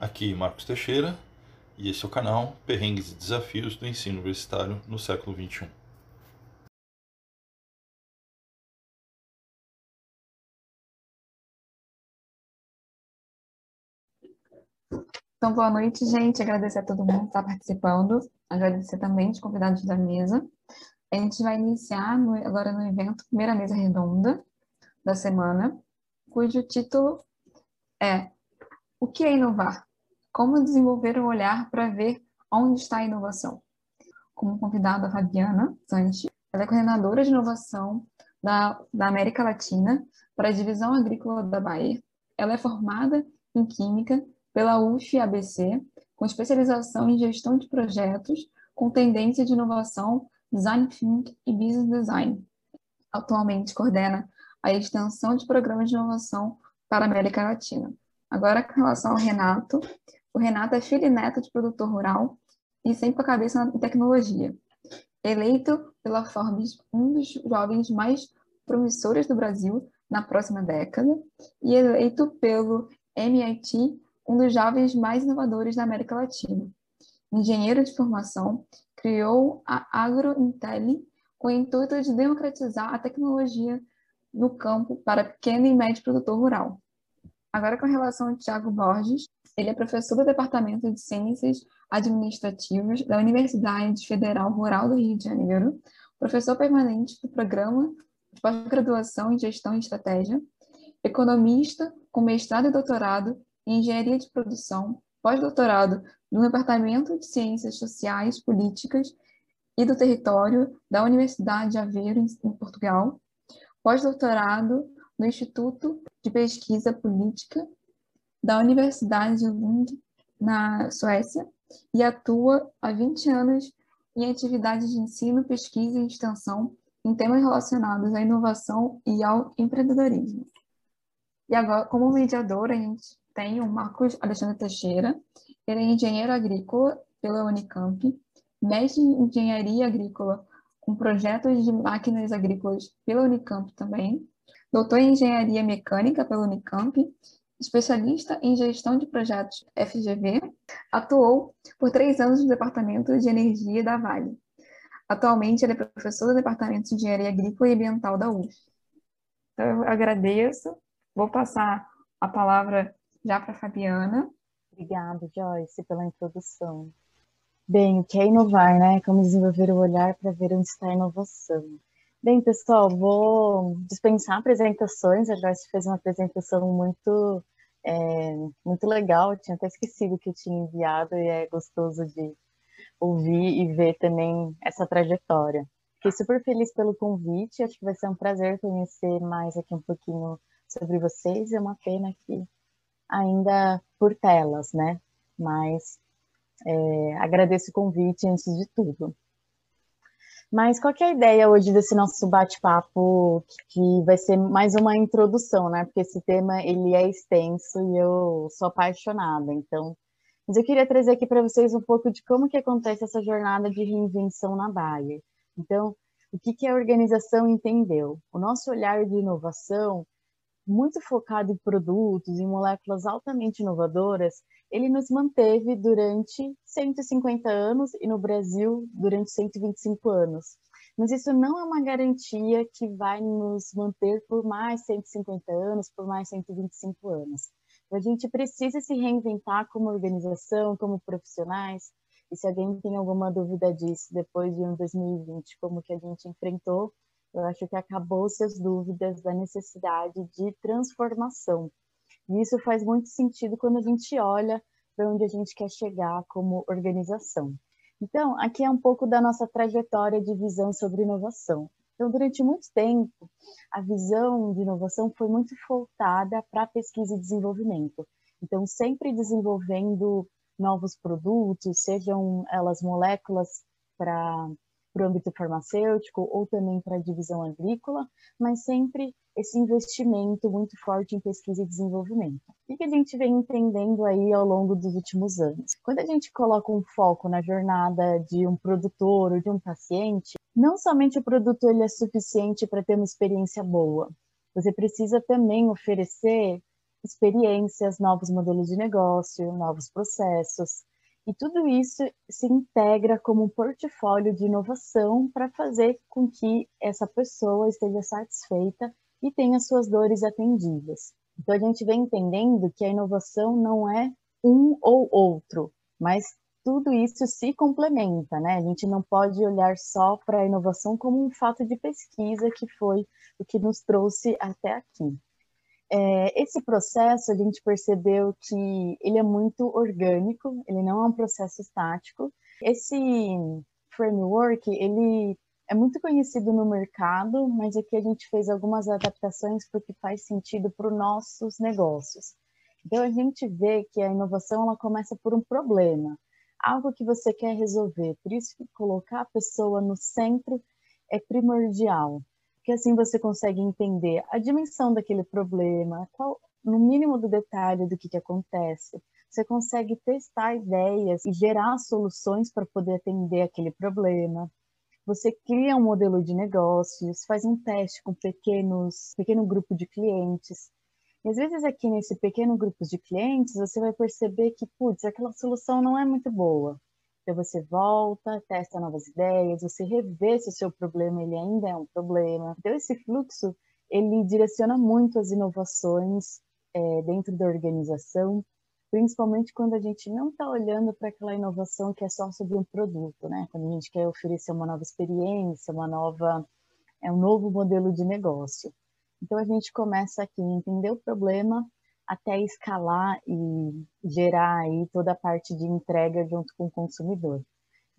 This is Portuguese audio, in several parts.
Aqui Marcos Teixeira e esse é o canal Perrengues e Desafios do Ensino Universitário no século XXI. Então, boa noite, gente. Agradecer a todo mundo que está participando. Agradecer também os convidados da mesa. A gente vai iniciar no, agora no evento Primeira Mesa Redonda da semana, cujo título é O que é inovar? Como desenvolver o olhar para ver onde está a inovação? Como convidada a Fabiana Santi, ela é coordenadora de inovação da, da América Latina para a Divisão Agrícola da Bahia. Ela é formada em Química pela UF-ABC, com especialização em gestão de projetos, com tendência de inovação, design thinking e business design. Atualmente coordena a extensão de programas de inovação para a América Latina. Agora, com relação ao Renato, o Renato é filho e neto de produtor rural e sempre com a cabeça na tecnologia. Eleito pela Forbes um dos jovens mais promissores do Brasil na próxima década e eleito pelo MIT um dos jovens mais inovadores da América Latina. Engenheiro de formação, criou a AgroIntelli com o intuito de democratizar a tecnologia no campo para pequeno e médio produtor rural. Agora, com relação ao Tiago Borges, ele é professor do Departamento de Ciências Administrativas da Universidade Federal Rural do Rio de Janeiro, professor permanente do Programa de Pós-Graduação em Gestão e Estratégia, economista com mestrado e doutorado em Engenharia de Produção, pós-doutorado no Departamento de Ciências Sociais, Políticas e do Território da Universidade de Aveiro, em Portugal, pós-doutorado no Instituto de Pesquisa Política da Universidade de Lund, na Suécia, e atua há 20 anos em atividades de ensino, pesquisa e extensão em temas relacionados à inovação e ao empreendedorismo. E agora, como mediadora, a gente tem o Marcos Alexandre Teixeira, ele é engenheiro agrícola pela Unicamp, mestre em engenharia agrícola com projetos de máquinas agrícolas pela Unicamp também, doutor em engenharia mecânica pela Unicamp, especialista em gestão de projetos FGV, atuou por três anos no Departamento de Energia da Vale. Atualmente, ele é professor do Departamento de Engenharia Agrícola e Ambiental da UF. Então, eu agradeço. Vou passar a palavra já para a Fabiana. Obrigada, Joyce, pela introdução. Bem, o que é inovar, né? Como desenvolver o olhar para ver onde está a inovação. Bem, pessoal, vou dispensar apresentações. A Joyce fez uma apresentação muito, é, muito legal. Eu tinha até esquecido que eu tinha enviado e é gostoso de ouvir e ver também essa trajetória. Fiquei super feliz pelo convite. Acho que vai ser um prazer conhecer mais aqui um pouquinho sobre vocês. É uma pena que ainda por telas, né? Mas é, agradeço o convite antes de tudo. Mas qual é a ideia hoje desse nosso bate-papo, que vai ser mais uma introdução, né? Porque esse tema ele é extenso e eu sou apaixonada, então. Mas eu queria trazer aqui para vocês um pouco de como que acontece essa jornada de reinvenção na Bayer. Então, o que, que a organização entendeu? O nosso olhar de inovação muito focado em produtos, em moléculas altamente inovadoras, ele nos manteve durante 150 anos e no Brasil durante 125 anos. Mas isso não é uma garantia que vai nos manter por mais 150 anos, por mais 125 anos. A gente precisa se reinventar como organização, como profissionais. E se alguém tem alguma dúvida disso depois de um 2020, como que a gente enfrentou, eu acho que acabou-se as dúvidas da necessidade de transformação. E isso faz muito sentido quando a gente olha para onde a gente quer chegar como organização. Então, aqui é um pouco da nossa trajetória de visão sobre inovação. Então, durante muito tempo, a visão de inovação foi muito voltada para pesquisa e desenvolvimento. Então, sempre desenvolvendo novos produtos, sejam elas moléculas para para o âmbito farmacêutico ou também para a divisão agrícola, mas sempre esse investimento muito forte em pesquisa e desenvolvimento. O que a gente vem entendendo aí ao longo dos últimos anos? Quando a gente coloca um foco na jornada de um produtor ou de um paciente, não somente o produto ele é suficiente para ter uma experiência boa, você precisa também oferecer experiências, novos modelos de negócio, novos processos. E tudo isso se integra como um portfólio de inovação para fazer com que essa pessoa esteja satisfeita e tenha suas dores atendidas. Então a gente vem entendendo que a inovação não é um ou outro, mas tudo isso se complementa, né? A gente não pode olhar só para a inovação como um fato de pesquisa que foi o que nos trouxe até aqui. É, esse processo a gente percebeu que ele é muito orgânico, ele não é um processo estático. Esse framework ele é muito conhecido no mercado, mas aqui a gente fez algumas adaptações porque faz sentido para os nossos negócios. Então a gente vê que a inovação ela começa por um problema algo que você quer resolver. Por isso que colocar a pessoa no centro é primordial, porque assim você consegue entender a dimensão daquele problema, qual, no mínimo do detalhe do que, que acontece. Você consegue testar ideias e gerar soluções para poder atender aquele problema. Você cria um modelo de negócios, faz um teste com pequenos, pequeno grupo de clientes, e às vezes aqui nesse pequeno grupo de clientes, você vai perceber que, putz, aquela solução não é muito boa. Então você volta, testa novas ideias, você revê se o seu problema ele ainda é um problema. Então esse fluxo, ele direciona muito as inovações é, dentro da organização, principalmente quando a gente não está olhando para aquela inovação que é só sobre um produto, né? Quando a gente quer oferecer uma nova experiência, uma nova, é um novo modelo de negócio. Então a gente começa aqui a entender o problema até escalar e gerar aí toda a parte de entrega junto com o consumidor.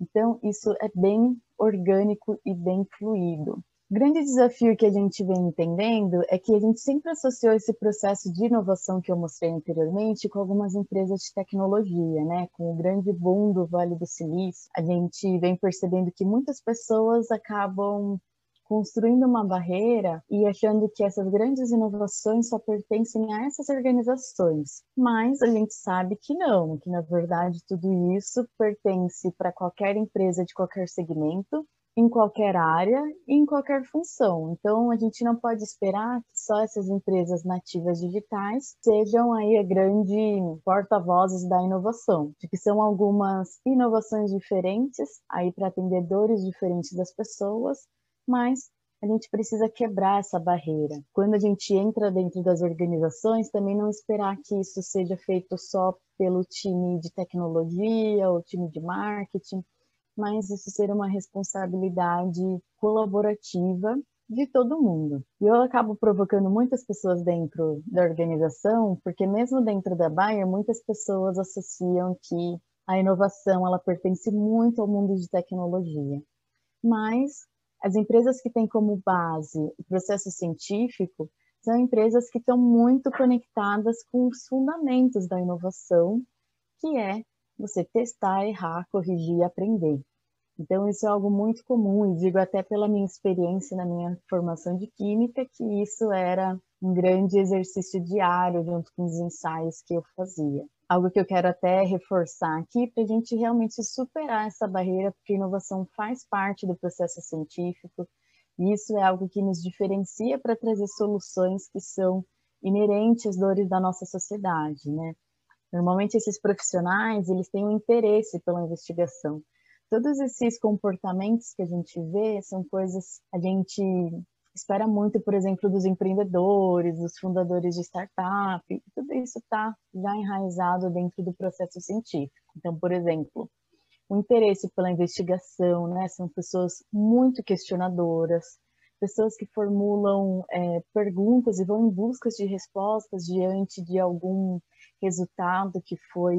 Então isso é bem orgânico e bem fluido. O grande desafio que a gente vem entendendo é que a gente sempre associou esse processo de inovação que eu mostrei anteriormente com algumas empresas de tecnologia, né? Com o grande boom do Vale do Silício, a gente vem percebendo que muitas pessoas acabam construindo uma barreira e achando que essas grandes inovações só pertencem a essas organizações. Mas a gente sabe que não, que na verdade tudo isso pertence para qualquer empresa de qualquer segmento, em qualquer área e em qualquer função. Então, a gente não pode esperar que só essas empresas nativas digitais sejam aí a grande porta-vozes da inovação, de que são algumas inovações diferentes aí para atendedores diferentes das pessoas mas a gente precisa quebrar essa barreira. Quando a gente entra dentro das organizações, também não esperar que isso seja feito só pelo time de tecnologia ou time de marketing, mas isso ser uma responsabilidade colaborativa de todo mundo. E eu acabo provocando muitas pessoas dentro da organização, porque mesmo dentro da Bayer, muitas pessoas associam que a inovação ela pertence muito ao mundo de tecnologia. Mas as empresas que têm como base o processo científico são empresas que estão muito conectadas com os fundamentos da inovação, que é você testar, errar, corrigir e aprender. Então, isso é algo muito comum, e digo até pela minha experiência na minha formação de química, que isso era um grande exercício diário junto com os ensaios que eu fazia algo que eu quero até reforçar aqui para a gente realmente superar essa barreira, porque inovação faz parte do processo científico, e isso é algo que nos diferencia para trazer soluções que são inerentes às dores da nossa sociedade, né? Normalmente esses profissionais, eles têm um interesse pela investigação. Todos esses comportamentos que a gente vê são coisas a gente espera muito, por exemplo, dos empreendedores, dos fundadores de startup, tudo isso está já enraizado dentro do processo científico. Então, por exemplo, o interesse pela investigação, né, são pessoas muito questionadoras, pessoas que formulam é, perguntas e vão em busca de respostas diante de algum resultado que foi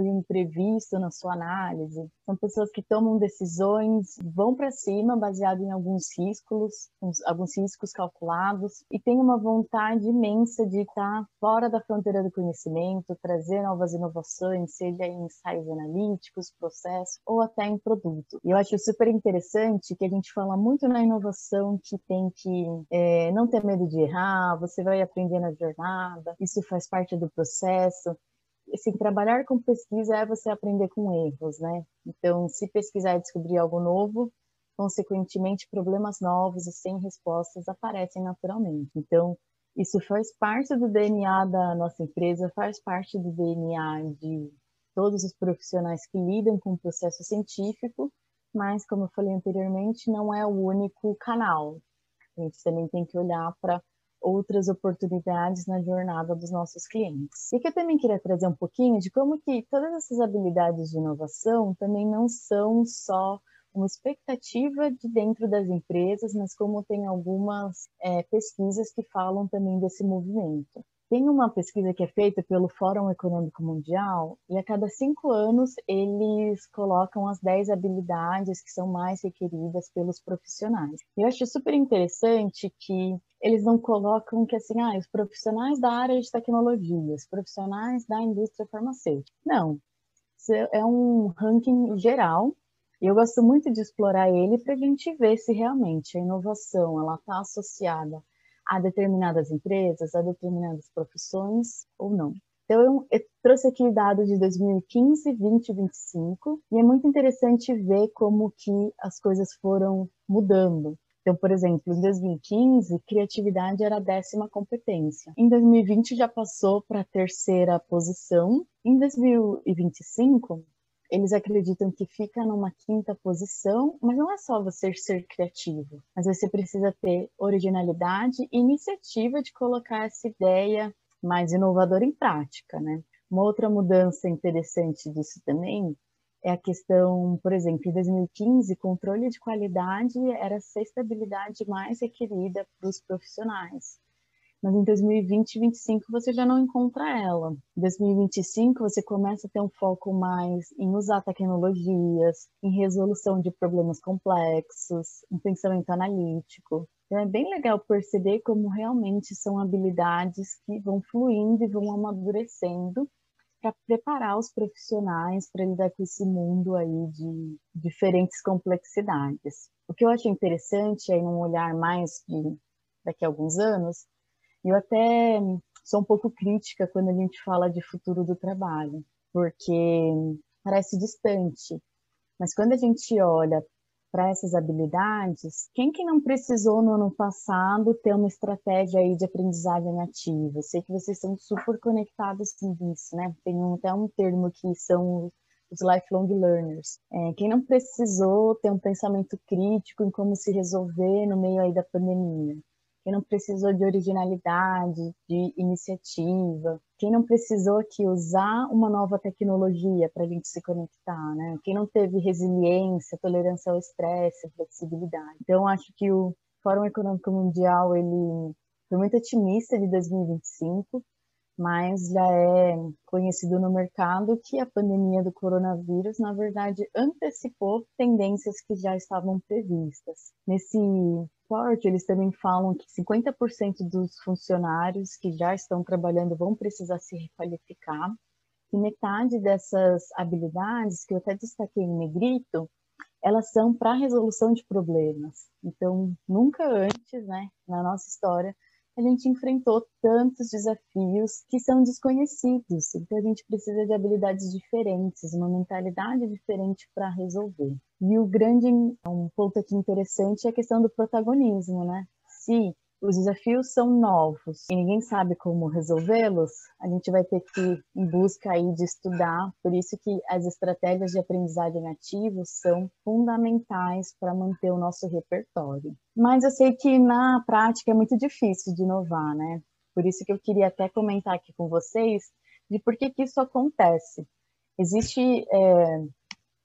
um imprevisto na sua análise. São pessoas que tomam decisões, vão para cima baseado em alguns riscos, alguns riscos calculados e têm uma vontade imensa de estar fora da fronteira do conhecimento, trazer novas inovações, seja em ensaios analíticos, processos ou até em produto. E eu acho super interessante que a gente fala muito na inovação que tem que é, não ter medo de errar, você vai aprender na jornada, isso faz parte do processo assim, trabalhar com pesquisa é você aprender com erros, né? Então, se pesquisar e descobrir algo novo, consequentemente, problemas novos e sem respostas aparecem naturalmente. Então, Isso faz parte do DNA da nossa empresa, faz parte do DNA de todos os profissionais que lidam com o processo científico, mas, como eu falei anteriormente, não é o único canal. A gente também tem que olhar para outras oportunidades na jornada dos nossos clientes. E que eu também queria trazer um pouquinho de como que todas essas habilidades de inovação também não são só uma expectativa de dentro das empresas, mas como tem algumas é, pesquisas que falam também desse movimento. Tem uma pesquisa que é feita pelo Fórum Econômico Mundial e a cada cinco anos eles colocam as 10 habilidades que são mais requeridas pelos profissionais. Eu acho super interessante que eles não colocam que assim, ah, os profissionais da área de tecnologia, os profissionais da indústria farmacêutica. Não, é um ranking geral e eu gosto muito de explorar ele para a gente ver se realmente a inovação ela está associada a determinadas empresas, a determinadas profissões ou não. Então, eu, eu trouxe aqui dados de 2015, 20 e 25, e é muito interessante ver como que as coisas foram mudando. Então, por exemplo, em 2015, criatividade era a décima competência. Em 2020 já passou para a terceira posição. Em 2025, eles acreditam que fica numa quinta posição, mas não é só você ser criativo, mas você precisa ter originalidade e iniciativa de colocar essa ideia mais inovadora em prática, né? Uma outra mudança interessante disso também é a questão, por exemplo, em 2015, controle de qualidade era a sexta habilidade mais requerida para os profissionais mas em 2020 e 2025 você já não encontra ela. Em 2025 você começa a ter um foco mais em usar tecnologias, em resolução de problemas complexos, um pensamento analítico. Então é bem legal perceber como realmente são habilidades que vão fluindo e vão amadurecendo para preparar os profissionais para lidar com esse mundo aí de diferentes complexidades. O que eu acho interessante aí num olhar mais de daqui a alguns anos eu até sou um pouco crítica quando a gente fala de futuro do trabalho, porque parece distante. Mas quando a gente olha para essas habilidades, quem que não precisou no ano passado ter uma estratégia aí de aprendizagem ativa? Eu sei que vocês são super conectados nisso, né? Tem um, até um termo que são os lifelong learners. É, quem não precisou ter um pensamento crítico em como se resolver no meio aí da pandemia? quem não precisou de originalidade, de iniciativa, quem não precisou aqui usar uma nova tecnologia para a gente se conectar, né? Quem não teve resiliência, tolerância ao estresse, flexibilidade. Então, acho que o Fórum Econômico Mundial ele foi muito otimista de 2025, mas já é conhecido no mercado que a pandemia do coronavírus, na verdade, antecipou tendências que já estavam previstas. Nesse eles também falam que 50% dos funcionários que já estão trabalhando vão precisar se requalificar, e metade dessas habilidades, que eu até destaquei em negrito, elas são para resolução de problemas. Então, nunca antes, né, na nossa história, a gente enfrentou tantos desafios que são desconhecidos. Então, a gente precisa de habilidades diferentes, uma mentalidade diferente para resolver. E o grande um ponto aqui interessante é a questão do protagonismo, né? Se os desafios são novos e ninguém sabe como resolvê-los, a gente vai ter que ir em busca aí de estudar. Por isso que as estratégias de aprendizagem ativa são fundamentais para manter o nosso repertório. Mas eu sei que na prática é muito difícil de inovar, né? Por isso que eu queria até comentar aqui com vocês de por que, que isso acontece. Existe é,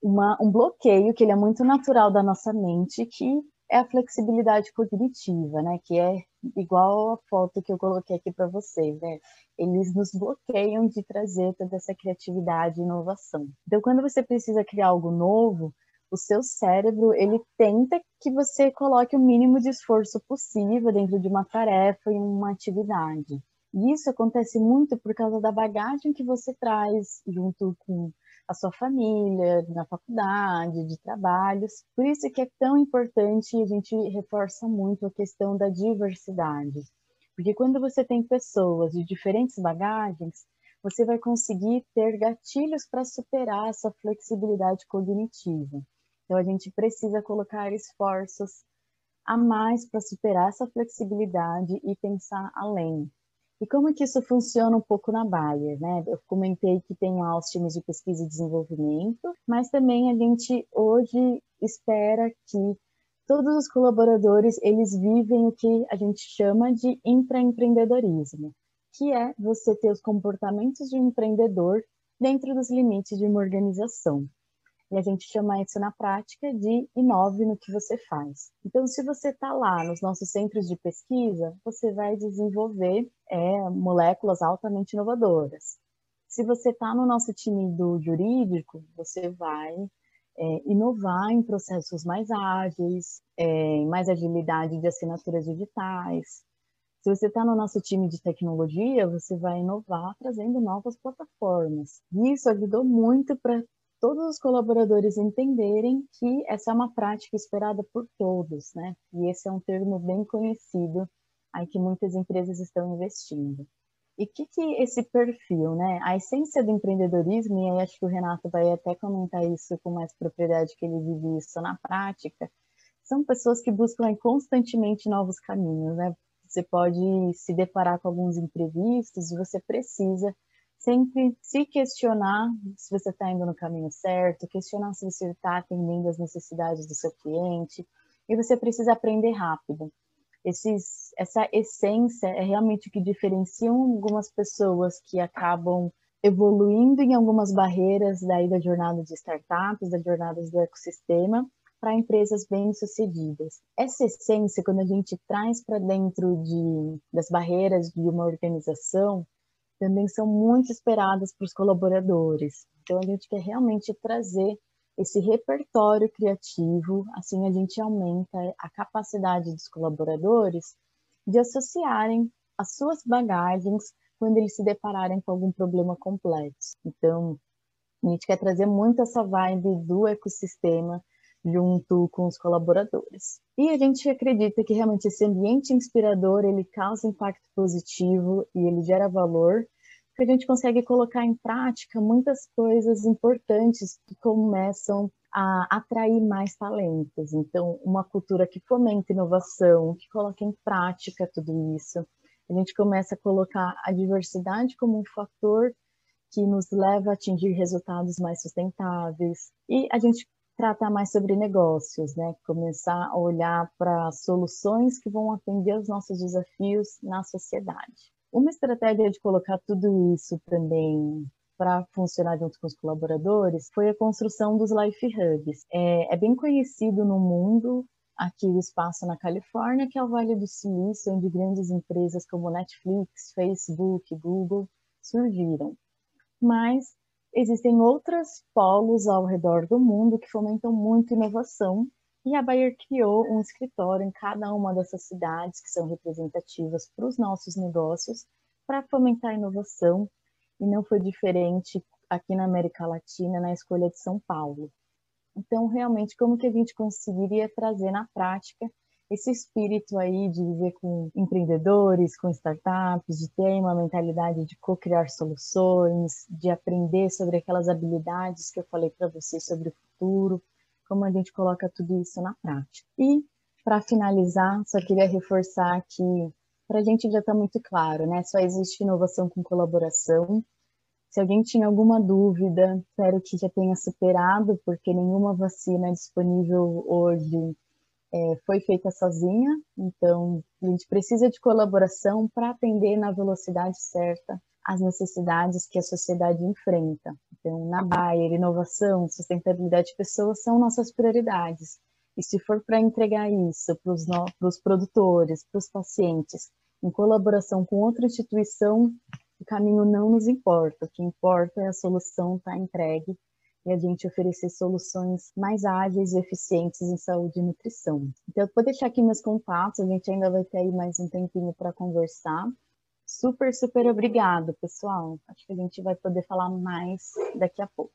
uma, um bloqueio que ele é muito natural da nossa mente, que é a flexibilidade cognitiva, né? Que é igual a foto que eu coloquei aqui para vocês, né? Eles nos bloqueiam de trazer toda essa criatividade e inovação. Então, quando você precisa criar algo novo, o seu cérebro ele tenta que você coloque o mínimo de esforço possível dentro de uma tarefa e uma atividade. E isso acontece muito por causa da bagagem que você traz junto com a sua família, na faculdade, de trabalhos. Por isso que é tão importante, a gente reforça muito a questão da diversidade. Porque quando você tem pessoas de diferentes bagagens, você vai conseguir ter gatilhos para superar essa flexibilidade cognitiva. Então, a gente precisa colocar esforços a mais para superar essa flexibilidade e pensar além. E como é que isso funciona um pouco na Bayer, né? Eu comentei que tem lá os times de pesquisa e desenvolvimento, mas também a gente hoje espera que todos os colaboradores, eles vivem o que a gente chama de intraempreendedorismo, que é você ter os comportamentos de um empreendedor dentro dos limites de uma organização. E a gente chama isso na prática de inove no que você faz. Então, se você está lá nos nossos centros de pesquisa, você vai desenvolver é, moléculas altamente inovadoras. Se você está no nosso time do jurídico, você vai é, inovar em processos mais ágeis, é, mais agilidade de assinaturas digitais. Se você está no nosso time de tecnologia, você vai inovar trazendo novas plataformas. E isso ajudou muito para todos os colaboradores entenderem que essa é uma prática esperada por todos, né? E esse é um termo bem conhecido aí que muitas empresas estão investindo. E o que, que esse perfil, né? A essência do empreendedorismo, e aí acho que o Renato vai até comentar isso com mais propriedade, que ele vive isso na prática, são pessoas que buscam constantemente novos caminhos, né? Você pode se deparar com alguns imprevistos e você precisa sempre se questionar se você está indo no caminho certo, questionar se você está atendendo às necessidades do seu cliente, e você precisa aprender rápido. Esses, essa essência é realmente o que diferencia algumas pessoas que acabam evoluindo em algumas barreiras daí da jornada de startups, da jornada do ecossistema, para empresas bem-sucedidas. Essa essência, quando a gente traz para dentro de, das barreiras de uma organização, também são muito esperadas para os colaboradores. Então, a gente quer realmente trazer esse repertório criativo, assim a gente aumenta a capacidade dos colaboradores de associarem as suas bagagens quando eles se depararem com algum problema complexo. Então, a gente quer trazer muito essa vibe do ecossistema junto com os colaboradores. E a gente acredita que realmente esse ambiente inspirador, ele causa impacto positivo e ele gera valor, porque a gente consegue colocar em prática muitas coisas importantes que começam a atrair mais talentos. Então, uma cultura que fomenta inovação, que coloca em prática tudo isso. A gente começa a colocar a diversidade como um fator que nos leva a atingir resultados mais sustentáveis. E a gente tratar mais sobre negócios, né? Começar a olhar para soluções que vão atender os nossos desafios na sociedade. Uma estratégia de colocar tudo isso também para funcionar junto com os colaboradores foi a construção dos Life Hubs. É, é, bem conhecido no mundo aqui o espaço na Califórnia, que é o Vale do Silício, onde grandes empresas como Netflix, Facebook, Google surgiram. Mas Existem outros polos ao redor do mundo que fomentam muito inovação e a Bayer criou um escritório em cada uma dessas cidades que são representativas para os nossos negócios para fomentar inovação e não foi diferente aqui na América Latina na escolha de São Paulo. Então, realmente, como que a gente conseguiria trazer na prática esse espírito aí de viver com empreendedores, com startups, de ter uma mentalidade de co-criar soluções, de aprender sobre aquelas habilidades que eu falei para vocês sobre o futuro, como a gente coloca tudo isso na prática. E, para finalizar, só queria reforçar que para a gente já está muito claro, né? Só existe inovação com colaboração. Se alguém tinha alguma dúvida, espero que já tenha superado, porque nenhuma vacina é disponível hoje é, foi feita sozinha, então a gente precisa de colaboração para atender na velocidade certa as necessidades que a sociedade enfrenta. Então, na Bayer, inovação, sustentabilidade de pessoas são nossas prioridades. E se for para entregar isso para os no... produtores, para os pacientes, em colaboração com outra instituição, o caminho não nos importa. O que importa é a solução estar tá entregue e a gente oferecer soluções mais ágeis e eficientes em saúde e nutrição. Então, eu vou deixar aqui meus contatos, a gente ainda vai ter aí mais um tempinho para conversar. Super, super obrigado, pessoal. Acho que a gente vai poder falar mais daqui a pouco.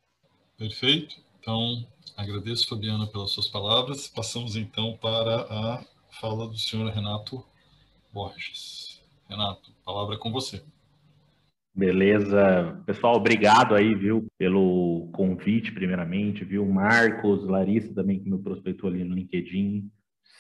Perfeito. Então, agradeço, Fabiana, pelas suas palavras. Passamos então para a fala do senhor Renato Borges. Renato, palavra é com você. Beleza. Pessoal, obrigado aí, viu, pelo convite, primeiramente, viu? Marcos, Larissa também, que me prospectou ali no LinkedIn.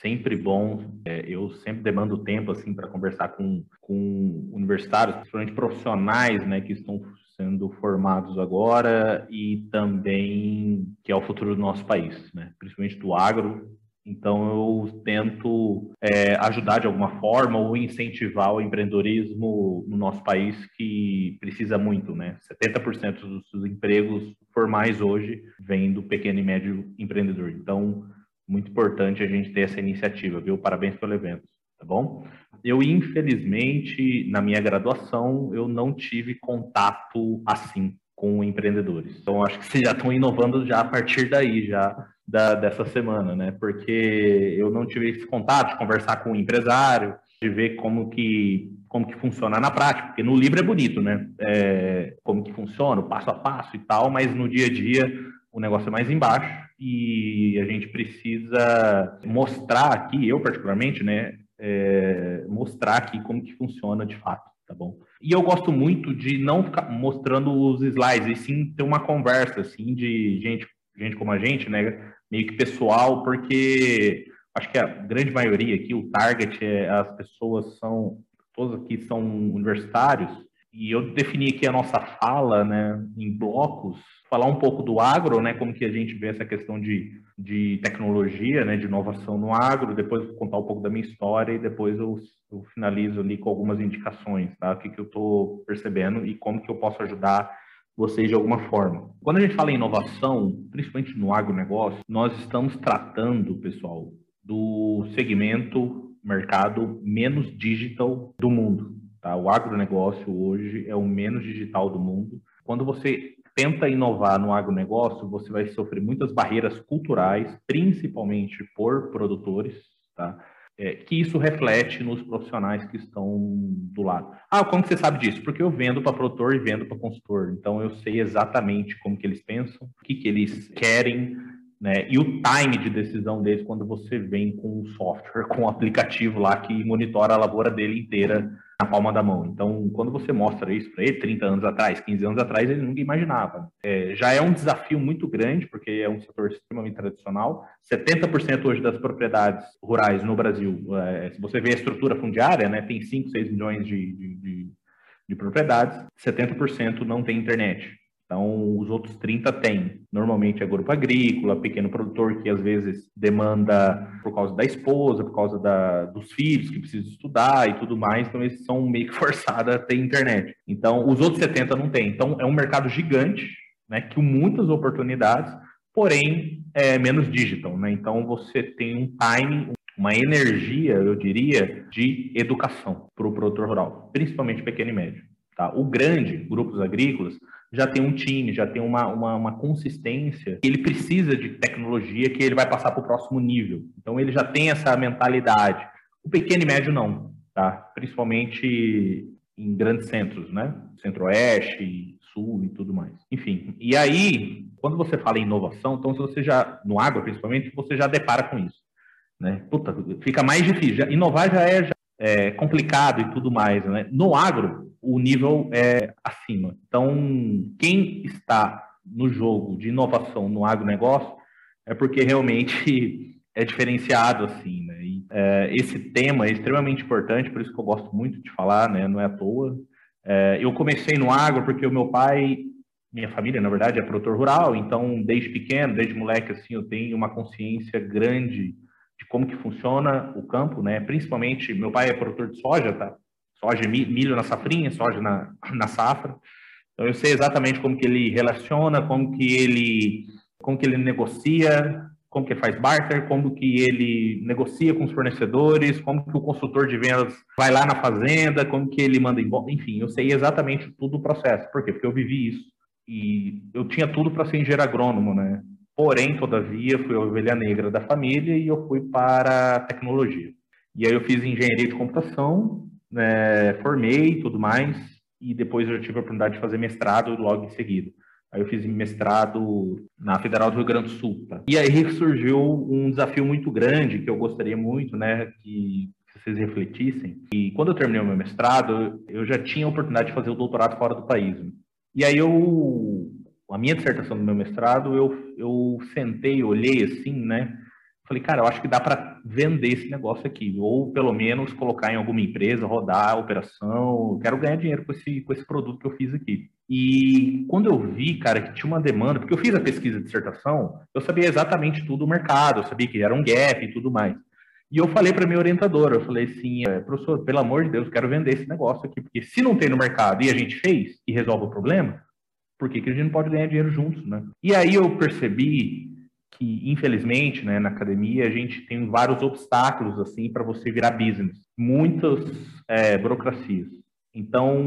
sempre bom. É, eu sempre demando tempo assim para conversar com, com universitários, principalmente profissionais, né, que estão sendo formados agora e também que é o futuro do nosso país, né, principalmente do agro. Então eu tento é, ajudar de alguma forma ou incentivar o empreendedorismo no nosso país que precisa muito, né? 70% dos empregos formais hoje vêm do pequeno e médio empreendedor. Então muito importante a gente ter essa iniciativa, viu? Parabéns pelo evento, tá bom? Eu, infelizmente, na minha graduação, eu não tive contato assim com empreendedores. Então, acho que vocês já estão inovando já a partir daí, já da, dessa semana, né? Porque eu não tive esse contato de conversar com um empresário, de ver como que como que funciona na prática, porque no livro é bonito, né? É, como que funciona, o passo a passo e tal, mas no dia a dia o negócio é mais embaixo e a gente precisa mostrar aqui, eu particularmente, né, é, mostrar aqui como que funciona de fato, tá bom? E eu gosto muito de não ficar mostrando os slides, e sim ter uma conversa, assim, de gente, gente como a gente, né, meio que pessoal, porque acho que a grande maioria aqui, o target, é, as pessoas são, todos aqui são universitários, e eu defini aqui a nossa fala, né, em blocos, falar um pouco do agro, né, como que a gente vê essa questão de, de tecnologia, né, de inovação no agro, depois contar um pouco da minha história e depois eu, eu finalizo ali com algumas indicações, tá, o que, que eu estou percebendo e como que eu posso ajudar vocês de alguma forma. Quando a gente fala em inovação, principalmente no agronegócio, nós estamos tratando, pessoal, do segmento mercado menos digital do mundo. Tá? O agronegócio hoje é o menos digital do mundo. Quando você tenta inovar no agronegócio, você vai sofrer muitas barreiras culturais, principalmente por produtores, tá? É, que isso reflete nos profissionais que estão do lado. Ah, como que você sabe disso? Porque eu vendo para produtor e vendo para consultor. Então eu sei exatamente como que eles pensam, o que, que eles querem, né? E o time de decisão deles quando você vem com um software, com um aplicativo lá que monitora a lavoura dele inteira na palma da mão. Então, quando você mostra isso para ele, 30 anos atrás, 15 anos atrás, ele nunca imaginava. É, já é um desafio muito grande, porque é um setor extremamente tradicional. 70% hoje das propriedades rurais no Brasil, é, se você vê a estrutura fundiária, né, tem 5, 6 milhões de, de, de, de propriedades, 70% não tem internet. Então, os outros 30 têm. Normalmente é grupo agrícola, pequeno produtor que às vezes demanda por causa da esposa, por causa da, dos filhos que precisam estudar e tudo mais. Então, eles são meio que forçados a ter internet. Então, os outros 70 não têm. Então, é um mercado gigante, né, com muitas oportunidades, porém é menos digital. Né? Então, você tem um time, uma energia, eu diria, de educação para o produtor rural, principalmente pequeno e médio. Tá? O grande, grupos agrícolas, já tem um time, já tem uma, uma, uma, consistência. Ele precisa de tecnologia que ele vai passar para o próximo nível. Então, ele já tem essa mentalidade. O pequeno e médio não, tá? Principalmente em grandes centros, né? Centro-Oeste, Sul e tudo mais. Enfim, e aí, quando você fala em inovação, então se você já, no agro principalmente, você já depara com isso. Né? Puta, fica mais difícil. Inovar já é, já é complicado e tudo mais, né? No agro, o nível é acima. Então, quem está no jogo de inovação no agronegócio é porque realmente é diferenciado, assim, né? E, é, esse tema é extremamente importante, por isso que eu gosto muito de falar, né? Não é à toa. É, eu comecei no agro porque o meu pai, minha família, na verdade, é produtor rural, então, desde pequeno, desde moleque, assim, eu tenho uma consciência grande de como que funciona o campo, né? Principalmente, meu pai é produtor de soja, tá? Soja, milho na safrinha, soja na, na safra. Então eu sei exatamente como que ele relaciona, como que ele, como que ele negocia, como que ele faz barter, como que ele negocia com os fornecedores, como que o consultor de vendas vai lá na fazenda, como que ele manda embora, enfim, eu sei exatamente tudo o processo. Por quê? Porque eu vivi isso. E eu tinha tudo para ser engenheiro agrônomo, né? Porém, todavia, fui a ovelha negra da família e eu fui para a tecnologia. E aí eu fiz engenharia de computação é, formei tudo mais, e depois eu tive a oportunidade de fazer mestrado logo em seguida. Aí eu fiz mestrado na Federal do Rio Grande do Sul. Tá? E aí surgiu um desafio muito grande que eu gostaria muito, né, que vocês refletissem. E quando eu terminei o meu mestrado, eu já tinha a oportunidade de fazer o doutorado fora do país. E aí eu, a minha dissertação do meu mestrado, eu, eu sentei, olhei assim, né, Falei, cara, eu acho que dá para vender esse negócio aqui, ou pelo menos colocar em alguma empresa, rodar a operação. Quero ganhar dinheiro com esse, com esse produto que eu fiz aqui. E quando eu vi, cara, que tinha uma demanda, porque eu fiz a pesquisa de dissertação, eu sabia exatamente tudo do mercado, eu sabia que era um gap e tudo mais. E eu falei para minha orientadora, eu falei assim, é, professor, pelo amor de Deus, quero vender esse negócio aqui, porque se não tem no mercado e a gente fez e resolve o problema, por que, que a gente não pode ganhar dinheiro juntos, né? E aí eu percebi que, infelizmente, né, na academia, a gente tem vários obstáculos, assim, para você virar business. Muitas é, burocracias. Então,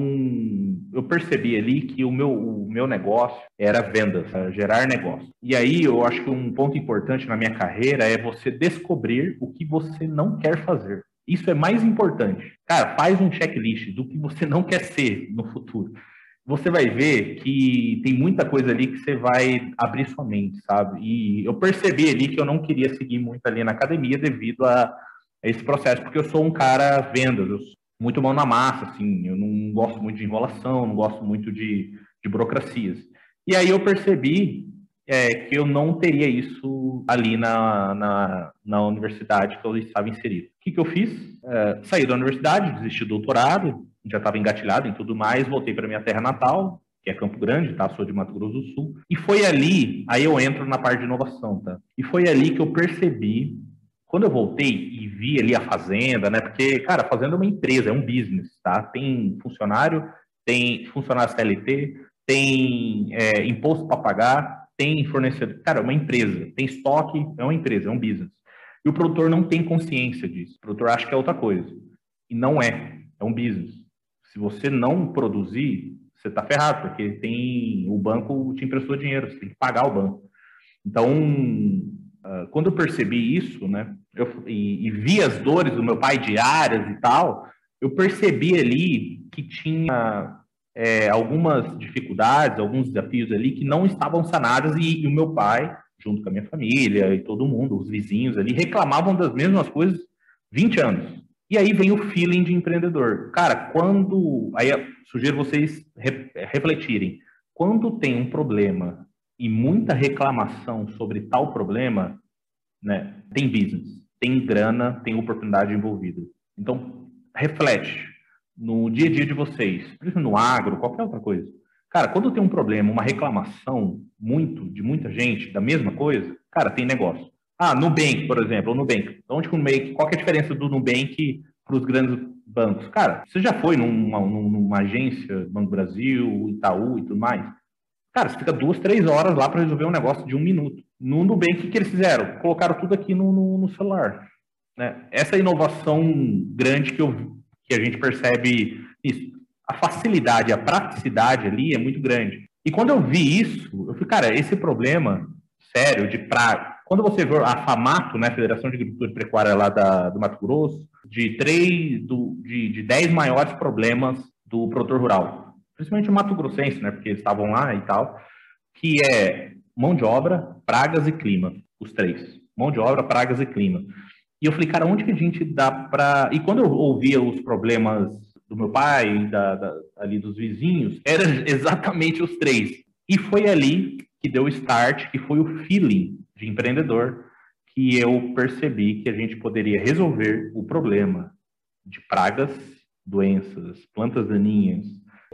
eu percebi ali que o meu, o meu negócio era vendas, era gerar negócio. E aí, eu acho que um ponto importante na minha carreira é você descobrir o que você não quer fazer. Isso é mais importante. Cara, faz um checklist do que você não quer ser no futuro. Você vai ver que tem muita coisa ali que você vai abrir sua mente, sabe? E eu percebi ali que eu não queria seguir muito ali na academia devido a esse processo, porque eu sou um cara vendas, eu muito mão na massa, assim, eu não gosto muito de enrolação, não gosto muito de, de burocracias. E aí eu percebi é, que eu não teria isso ali na, na, na, universidade que eu estava inserido. O que, que eu fiz? É, saí da universidade, desisti do doutorado, já estava engatilhado em tudo mais, voltei para minha terra natal, que é Campo Grande, tá? Sou de Mato Grosso do Sul. E foi ali, aí eu entro na parte de inovação, tá? E foi ali que eu percebi quando eu voltei e vi ali a fazenda, né? Porque, cara, a fazenda é uma empresa, é um business, tá? Tem funcionário, tem funcionário CLT, tem é, imposto para pagar, tem fornecedor. Cara, é uma empresa, tem estoque, é uma empresa, é um business. E o produtor não tem consciência disso. O produtor acha que é outra coisa. E não é, é um business. Se você não produzir, você está ferrado, porque tem o banco te emprestou dinheiro, você tem que pagar o banco. Então, ah, quando eu percebi isso, né, eu, e, e, vi as dores do meu pai diárias e tal, eu percebi ali que tinha é, algumas dificuldades, alguns desafios ali que não estavam sanados e, e, o meu pai, junto com a minha família e todo mundo, os vizinhos ali, reclamavam das mesmas coisas 20 anos. E aí vem o feeling de empreendedor. Cara, quando. Aí sugiro vocês re, refletirem. Quando tem um problema e muita reclamação sobre tal problema, né, tem business, tem grana, tem oportunidade envolvida. Então, reflete no dia a dia de vocês, no agro, qualquer outra coisa. Cara, quando tem um problema, uma reclamação muito de muita gente da mesma coisa, cara, tem negócio. Ah, Nubank, por exemplo, o Nubank. Onde que o Nubank, qual é a diferença do Nubank para os grandes bancos? Cara, você já foi numa, numa agência, Banco Brasil, Itaú e tudo mais? Cara, você fica duas, três horas lá para resolver um negócio de um minuto. No Nubank, o que, eles fizeram? Colocaram tudo aqui no, no, no celular. Né? Essa inovação grande que, eu, que a gente percebe isso. A facilidade, a praticidade ali é muito grande. E quando eu vi isso, eu falei, cara, esse problema sério de praga. Quando você vê a FAMATO, né, Federação de Agricultura e Pecuária lá da, do Mato Grosso, de três, do, de, de dez maiores problemas do produtor rural principalmente o Mato Grossense, né, porque eles estavam lá e tal, que é mão de obra, pragas e clima, os três. Mão de obra, pragas e clima. E eu falei, cara, onde que a gente dá para... E quando eu ouvia os problemas do meu pai, da, da, ali dos vizinhos, eram exatamente os três. E foi ali que deu o start, que foi o feeling de empreendedor, que eu percebi que a gente poderia resolver o problema de pragas, doenças, plantas daninhas,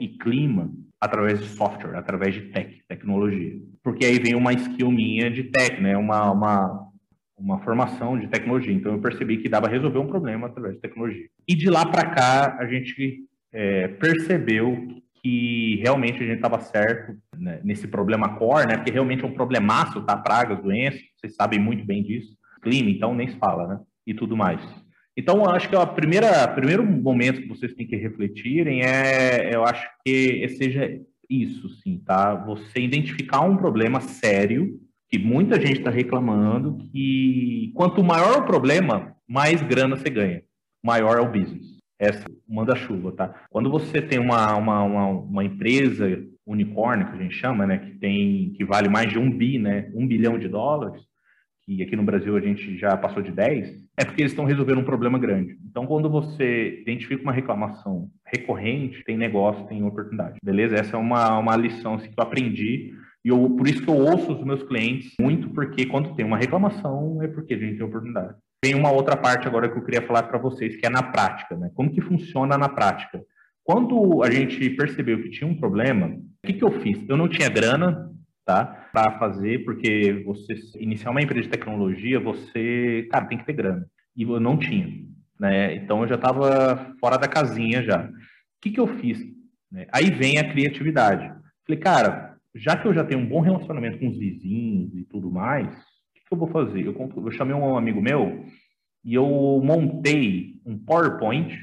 e clima através de software, através de tech, tecnologia. Porque aí vem uma skill minha de tech, né? Uma, uma, uma formação de tecnologia. Então eu percebi que dava resolver um problema através de tecnologia. E de lá para cá a gente é, percebeu que realmente a gente estava certo né, nesse problema core, né? Porque realmente é um problemaço, tá? Pragas, doenças, vocês sabem muito bem disso. Clima, então nem se fala, né? E tudo mais. Então, acho que o primeiro momento que vocês têm que refletirem é, eu acho que seja isso, sim, tá? Você identificar um problema sério que muita gente está reclamando, que quanto maior o problema, mais grana você ganha. Maior é o business. Essa manda-chuva, tá? Quando você tem uma, uma, uma, uma, empresa unicórnio, que a gente chama, né, que tem que vale mais de um bi, né, um bilhão de dólares, que aqui no Brasil a gente já passou de 10, é porque eles estão resolvendo um problema grande. Então, quando você identifica uma reclamação recorrente, tem negócio, tem oportunidade. Beleza? Essa é uma, uma lição assim, que eu aprendi E eu, por isso que eu ouço os meus clientes muito, porque quando tem uma reclamação é porque a gente tem oportunidade. Tem uma outra parte agora que eu queria falar para vocês, que é na prática, né? Como que funciona na prática? Quando a gente percebeu que tinha um problema, o que, que eu fiz? Eu não tinha grana, tá? Para fazer, porque você iniciar uma empresa de tecnologia, você, cara, tem que ter grana. E eu não tinha, né? Então eu já estava fora da casinha já. O que, que eu fiz? Né? Aí vem a criatividade. Falei, cara, já que eu já tenho um bom relacionamento com os vizinhos e tudo mais, que, eu vou fazer? Eu, eu chamei um amigo meu e eu montei um PowerPoint,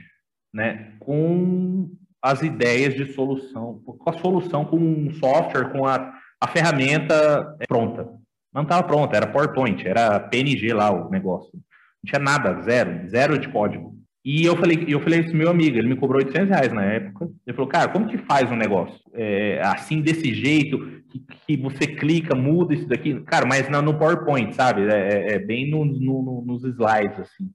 né, com as ideias de solução, com a solução, com um software, com a a ferramenta é pronta. Não estava pronta, era PowerPoint, era PNG lá o negócio. Não tinha nada, zero, zero de código. E eu falei, eu falei isso meu amigo, ele me cobrou 800 reais na época. Ele falou, cara, como que faz um negócio? É, assim, desse jeito, que, que, você clica, muda isso daqui. Cara, mas não no PowerPoint, sabe? É, é, é bem no, no, nos slides, assim.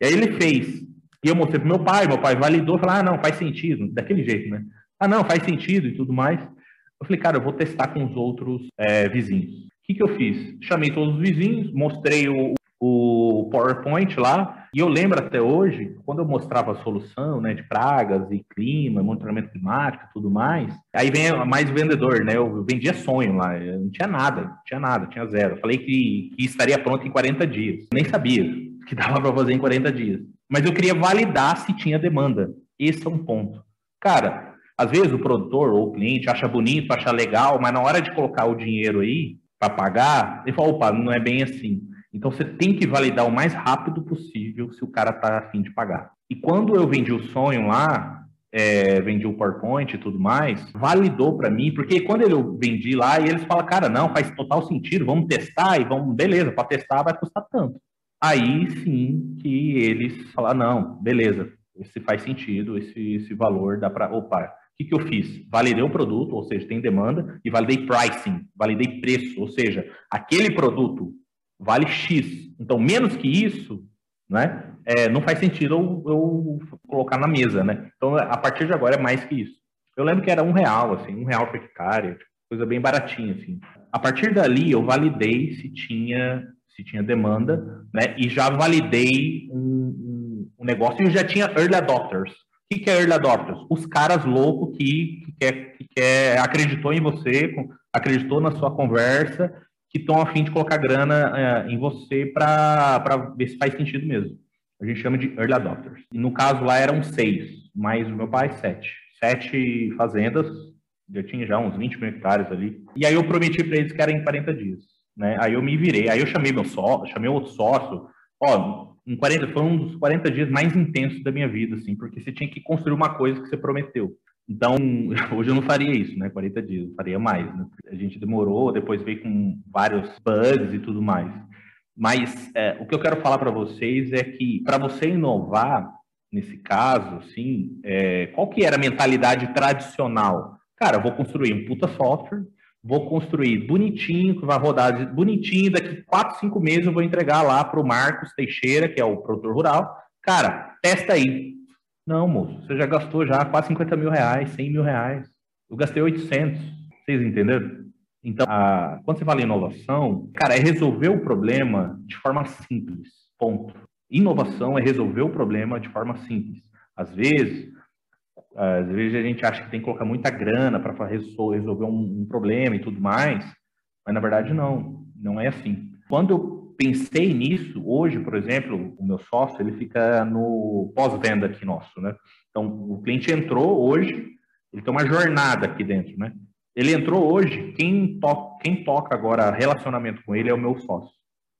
E aí ele fez. E eu mostrei pro meu pai, meu pai validou, falou, ah, não, faz sentido, daquele jeito, né? Ah, não, faz sentido e tudo mais. Eu falei, cara, eu vou testar com os outros é, vizinhos. O que, que eu fiz? Chamei todos os vizinhos, mostrei o, o PowerPoint lá, e eu lembro até hoje, quando eu mostrava a solução né, de pragas e clima, monitoramento climático tudo mais, aí vem mais vendedor, né? Eu vendia sonho lá, não tinha nada, não tinha nada, tinha zero. Falei que, que estaria pronto em 40 dias. Nem sabia que dava para fazer em 40 dias. Mas eu queria validar se tinha demanda. Esse é um ponto. Cara, às vezes o produtor ou o cliente acha bonito, acha legal, mas na hora de colocar o dinheiro aí para pagar, ele fala, opa, não é bem assim. Então você tem que validar o mais rápido possível se o cara está afim de pagar. E quando eu vendi o sonho lá, é, vendi o PowerPoint e tudo mais, validou para mim, porque quando eu vendi lá, e eles falam, cara, não, faz total sentido, vamos testar e vamos, beleza, para testar vai custar tanto. Aí sim que eles falaram, não, beleza, esse faz sentido, esse, esse valor dá para, opa, o que, que eu fiz? Validei o produto, ou seja, tem demanda, e validei pricing, validei preço, ou seja, aquele produto vale X. Então, menos que isso, né, é, não faz sentido eu, eu, colocar na mesa, né? Então, a partir de agora é mais que isso. Eu lembro que era um real, assim, um real por hectare, coisa bem baratinha, assim. A partir dali, eu validei se tinha, se tinha demanda, né, e já validei um, um, negócio e já tinha early adopters que, que é early adopters? Os caras loucos que, que, quer, que quer, acreditou em você, acreditou na sua conversa, que estão a fim de colocar grana é, em você para ver se faz sentido mesmo. A gente chama de early adopters. E no caso lá eram seis, mas o meu pai sete. Sete fazendas, eu tinha já uns 20 mil hectares ali. E aí eu prometi para eles que era em 40 dias. Né? Aí eu me virei, aí eu chamei meu sócio, chamei outro sócio, ó, em 40, foi um dos 40 dias mais intensos da minha vida, assim, porque você tinha que construir uma coisa que você prometeu. Então, hoje eu não faria isso, né? 40 dias, eu faria mais. Né? A gente demorou, depois veio com vários bugs e tudo mais. Mas é, o que eu quero falar para vocês é que, para você inovar, nesse caso, sim, é, qual que era a mentalidade tradicional? Cara, vou construir um puta software, vou construir bonitinho, que vai rodar bonitinho, daqui 4, 5 meses eu vou entregar lá para o Marcos Teixeira, que é o produtor rural. Cara, testa aí. Não, moço, você já gastou já quase 50 mil reais, 100 mil reais. Eu gastei 800. Vocês entenderam? Então, a, quando você fala em inovação, cara, é resolver o problema de forma simples. Ponto. Inovação é resolver o problema de forma simples. Às vezes, às vezes a gente acha que tem que colocar muita grana para resolver um, um, problema e tudo mais, mas na verdade não, não é assim. Quando eu pensei nisso, hoje, por exemplo, o meu sócio, ele fica no pós-venda aqui nosso, né? Então, o cliente entrou hoje, ele tem uma jornada aqui dentro, né? Ele entrou hoje, quem, to quem toca agora relacionamento com ele é o meu sócio,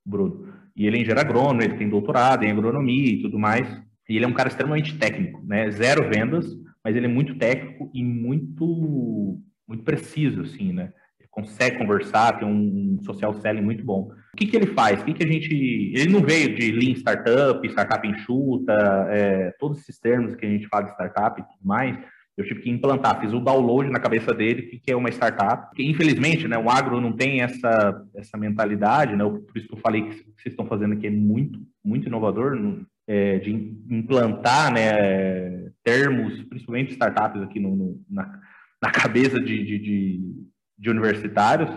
Bruno. E ele é engenheiro agrônomo, ele tem doutorado em agronomia e tudo mais. E ele é um cara extremamente técnico, né? Zero vendas, mas ele é muito técnico e muito, muito preciso, assim, né? Consegue conversar, tem um social selling muito bom. O que, que ele faz? O que, que a gente... Ele não veio de Lean Startup, Startup Enxuta, é, todos esses termos que a gente fala de startup e tudo mais, eu tive que implantar, fiz o download na cabeça dele, o que é uma startup. Infelizmente, né, o agro não tem essa, essa mentalidade, né? Por isso que eu falei que vocês estão fazendo aqui é muito, muito inovador, é, de implantar né, termos, principalmente startups aqui no, no, na, na, cabeça de, de, de, de universitários.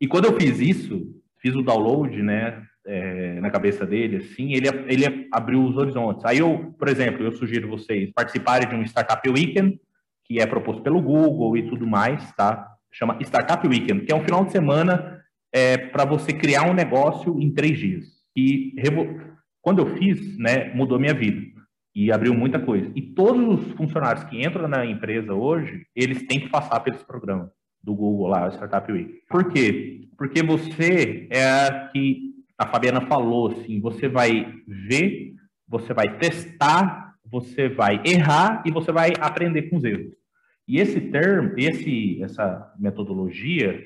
E quando eu fiz isso, fiz o download, né, é, na cabeça dele, assim, ele, ele abriu os horizontes. Aí eu, por exemplo, eu sugiro vocês participarem de um Startup Weekend, que é proposto pelo Google e tudo mais, tá? Chama Startup Weekend, que é um final de semana é, para você criar um negócio em três dias. E quando eu fiz, né, mudou minha vida e abriu muita coisa. E todos os funcionários que entram na empresa hoje, eles têm que passar pelos programas do Google lá, Startup Week. Por quê? Porque você é a que a Fabiana falou, assim, você vai ver, você vai testar, você vai errar e você vai aprender com os erros. E esse termo, esse, essa metodologia,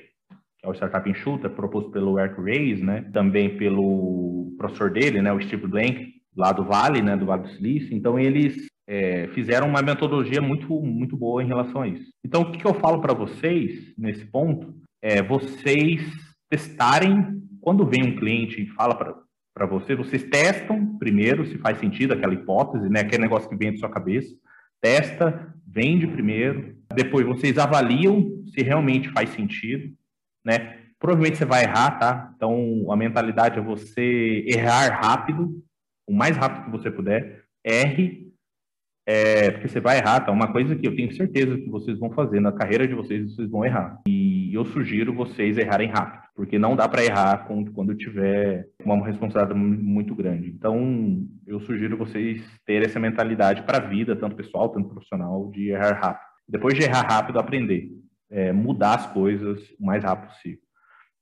que é o Startup Enxuta, proposto pelo Eric Reis, né, também pelo professor dele, né, o Steve Blank, lá do Vale, né, do Vale do Silício. Então, eles é, fizeram uma metodologia muito, muito boa em relação a isso. Então, o que, que eu falo para vocês nesse ponto é vocês testarem, quando vem um cliente e fala para vocês, vocês testam primeiro se faz sentido aquela hipótese, né, aquele negócio que vem da sua cabeça, testa, vende primeiro, depois vocês avaliam se realmente faz sentido, né? Provavelmente você vai errar, tá? Então, a mentalidade é você errar rápido, o mais rápido que você puder, erre, é, porque você vai errar, tá? Uma coisa que eu tenho certeza que vocês vão fazer na carreira de vocês, vocês vão errar. E eu sugiro vocês errarem rápido, porque não dá para errar quando tiver uma responsabilidade muito grande. Então, eu sugiro vocês terem essa mentalidade para a vida, tanto pessoal, tanto profissional, de errar rápido. Depois de errar rápido, aprender. É, mudar as coisas o mais rápido possível.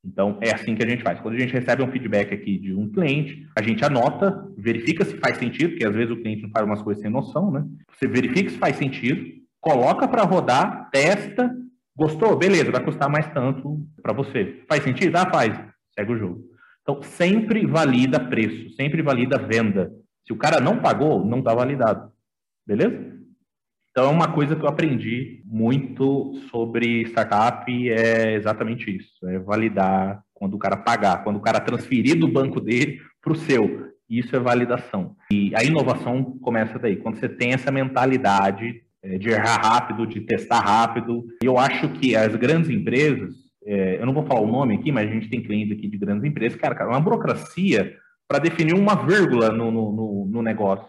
Então, é assim que a gente faz. Quando a gente recebe um feedback aqui de um cliente, a gente anota, verifica se faz sentido, porque às vezes o cliente não faz umas coisas sem noção, né? Você verifica se faz sentido, coloca para rodar, testa, gostou? Beleza, vai custar mais tanto para você. Faz sentido? Ah, faz. Segue o jogo. Então, sempre valida preço, sempre valida venda. Se o cara não pagou, não está validado. Beleza? Então, é uma coisa que eu aprendi muito sobre startup é exatamente isso: é validar quando o cara pagar, quando o cara transferir do banco dele para o seu. Isso é validação. E a inovação começa daí, quando você tem essa mentalidade é, de errar rápido, de testar rápido. E eu acho que as grandes empresas, é, eu não vou falar o nome aqui, mas a gente tem clientes aqui de grandes empresas, cara, cara uma burocracia para definir uma vírgula no, no, no negócio.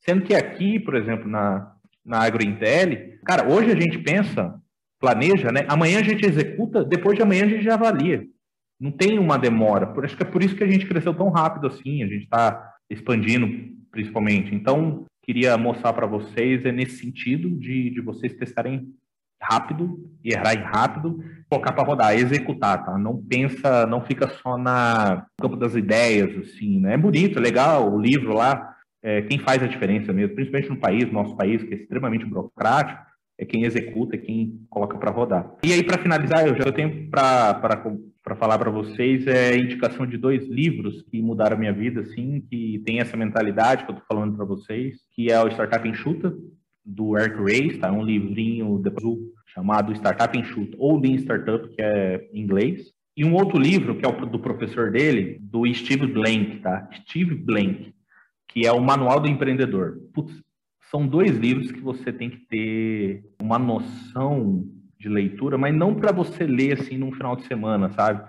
Sendo que aqui, por exemplo, na, na AgroIntel, cara, hoje a gente pensa, planeja, né? Amanhã a gente executa, depois de amanhã a gente já avalia. Não tem uma demora. Por, acho que é por isso que a gente cresceu tão rápido assim, a gente está expandindo principalmente. Então, queria mostrar para vocês é nesse sentido de, de vocês testarem rápido, errar rápido, colocar para rodar, executar, tá? Não pensa, não fica só na campo das ideias, assim, né? É bonito, é legal o livro lá, é, quem faz a diferença mesmo, principalmente no país, nosso país, que é extremamente burocrático, é quem executa, é quem coloca para rodar. E aí, para finalizar, eu já tenho para falar para vocês é indicação de dois livros que mudaram a minha vida, assim, que tem essa mentalidade que eu estou falando para vocês, que é o Startup Enxuta, do Eric Ray, tá? um livrinho chamado Startup Enxuta, ou Lean Startup, que é em inglês. E um outro livro, que é o do professor dele, do Steve Blank, tá? Steve Blank que é o Manual do Empreendedor. Putz, são dois livros que você tem que ter uma noção de leitura, mas não para você ler assim num final de semana, sabe?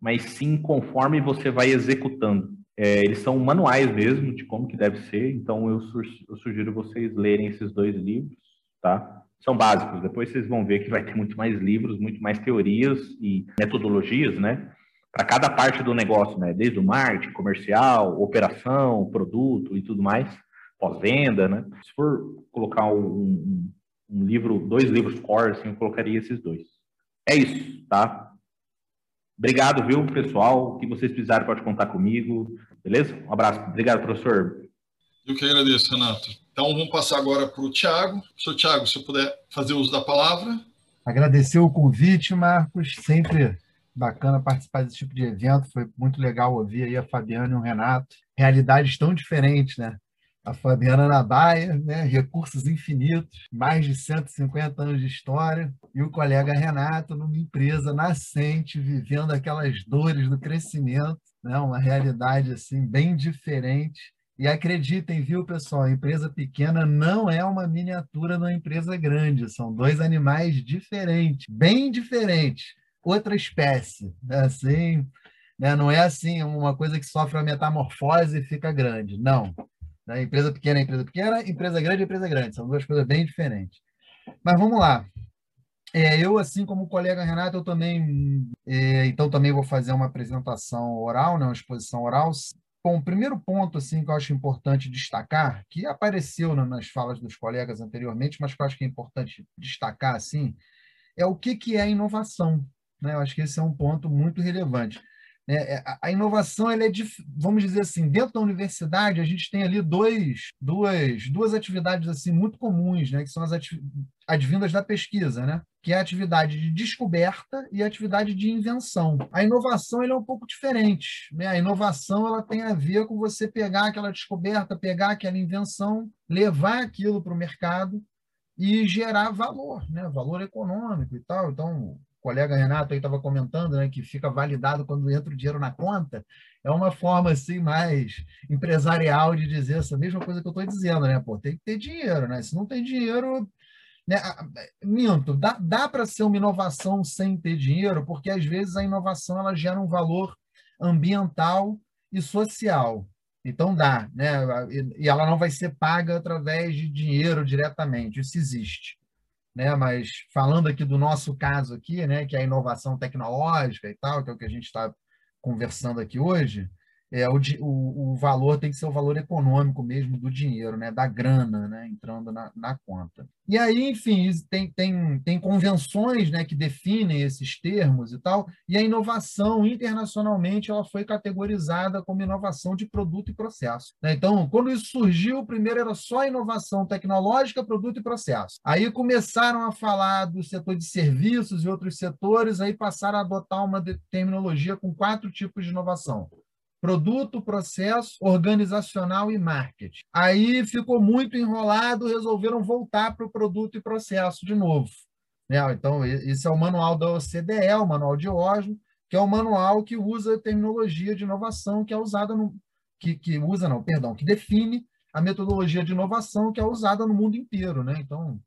Mas sim conforme você vai executando. É, eles são manuais mesmo de como que deve ser, então eu, su eu sugiro vocês lerem esses dois livros, tá? São básicos, depois vocês vão ver que vai ter muito mais livros, muito mais teorias e metodologias, né? Para cada parte do negócio, né? Desde o marketing, comercial, operação, produto e tudo mais, pós-venda, né? Se for colocar um, um, livro, dois livros core, assim, eu colocaria esses dois. É isso, tá? Obrigado, viu, pessoal? O que vocês precisarem pode contar comigo, beleza? Um abraço. Obrigado, professor. Eu que agradeço, Renato. Então, vamos passar agora para o Tiago. Professor Tiago, se eu puder fazer uso da palavra. Agradecer o convite, Marcos. Sempre bacana participar desse tipo de evento, foi muito legal ouvir aí a Fabiana e o Renato. Realidades tão diferentes, né? A Fabiana na Baia, né? recursos infinitos, mais de 150 anos de história, e o colega Renato numa empresa nascente, vivendo aquelas dores do crescimento, né? uma realidade assim bem diferente. E acreditem, viu, pessoal, a empresa pequena não é uma miniatura uma empresa grande, são dois animais diferentes, bem diferentes outra espécie, né? assim, né? não é assim uma coisa que sofre uma metamorfose e fica grande, não. Né? Empresa pequena é empresa pequena, empresa grande é empresa grande, são duas coisas bem diferentes. Mas vamos lá. É, eu, assim como o colega Renato, eu também, é, então também vou fazer uma apresentação oral, né, uma exposição oral. Bom, o primeiro ponto assim que eu acho importante destacar, que apareceu nas falas dos colegas anteriormente, mas que eu acho que é importante destacar assim, é o que, que é inovação. Né? Eu acho que esse é um ponto muito relevante. É, a inovação, ela é, vamos dizer assim, dentro da universidade, a gente tem ali dois, duas, duas atividades assim muito comuns, né, que são as advindas da pesquisa, né, que é a atividade de descoberta e a atividade de invenção. A inovação é um pouco diferente. Né? A inovação ela tem a ver com você pegar aquela descoberta, pegar aquela invenção, levar aquilo para o mercado e gerar valor, né? valor econômico e tal. Então, colega Renato aí estava comentando, né, que fica validado quando entra o dinheiro na conta, é uma forma assim mais empresarial de dizer essa mesma coisa que eu estou dizendo, né? Pô, tem que ter dinheiro, né? Se não tem dinheiro, né? Minto, dá, dá para ser uma inovação sem ter dinheiro, porque às vezes a inovação ela gera um valor ambiental e social. Então dá, né? E ela não vai ser paga através de dinheiro diretamente. Isso existe né? Mas falando aqui do nosso caso aqui, né, que é a inovação tecnológica e tal, que é o que a gente está conversando aqui hoje, é, o, o, o, valor tem que ser o valor econômico mesmo do dinheiro, né, da grana né, entrando na, na conta. E aí, enfim, tem, tem, tem convenções né, que definem esses termos e tal, e a inovação internacionalmente ela foi categorizada como inovação de produto e processo. Né? Então, quando isso surgiu, primeiro era só inovação tecnológica, produto e processo. Aí começaram a falar do setor de serviços e outros setores, aí passaram a adotar uma terminologia com quatro tipos de inovação produto, processo, organizacional e marketing. Aí ficou muito enrolado, resolveram voltar para o produto e processo de novo. Né? Então, esse é o manual da OCDE, o manual de Oslo, que é o manual que usa a terminologia de inovação que é usada no que, que usa não, perdão, que define a metodologia de inovação que é usada no mundo inteiro, né? Então,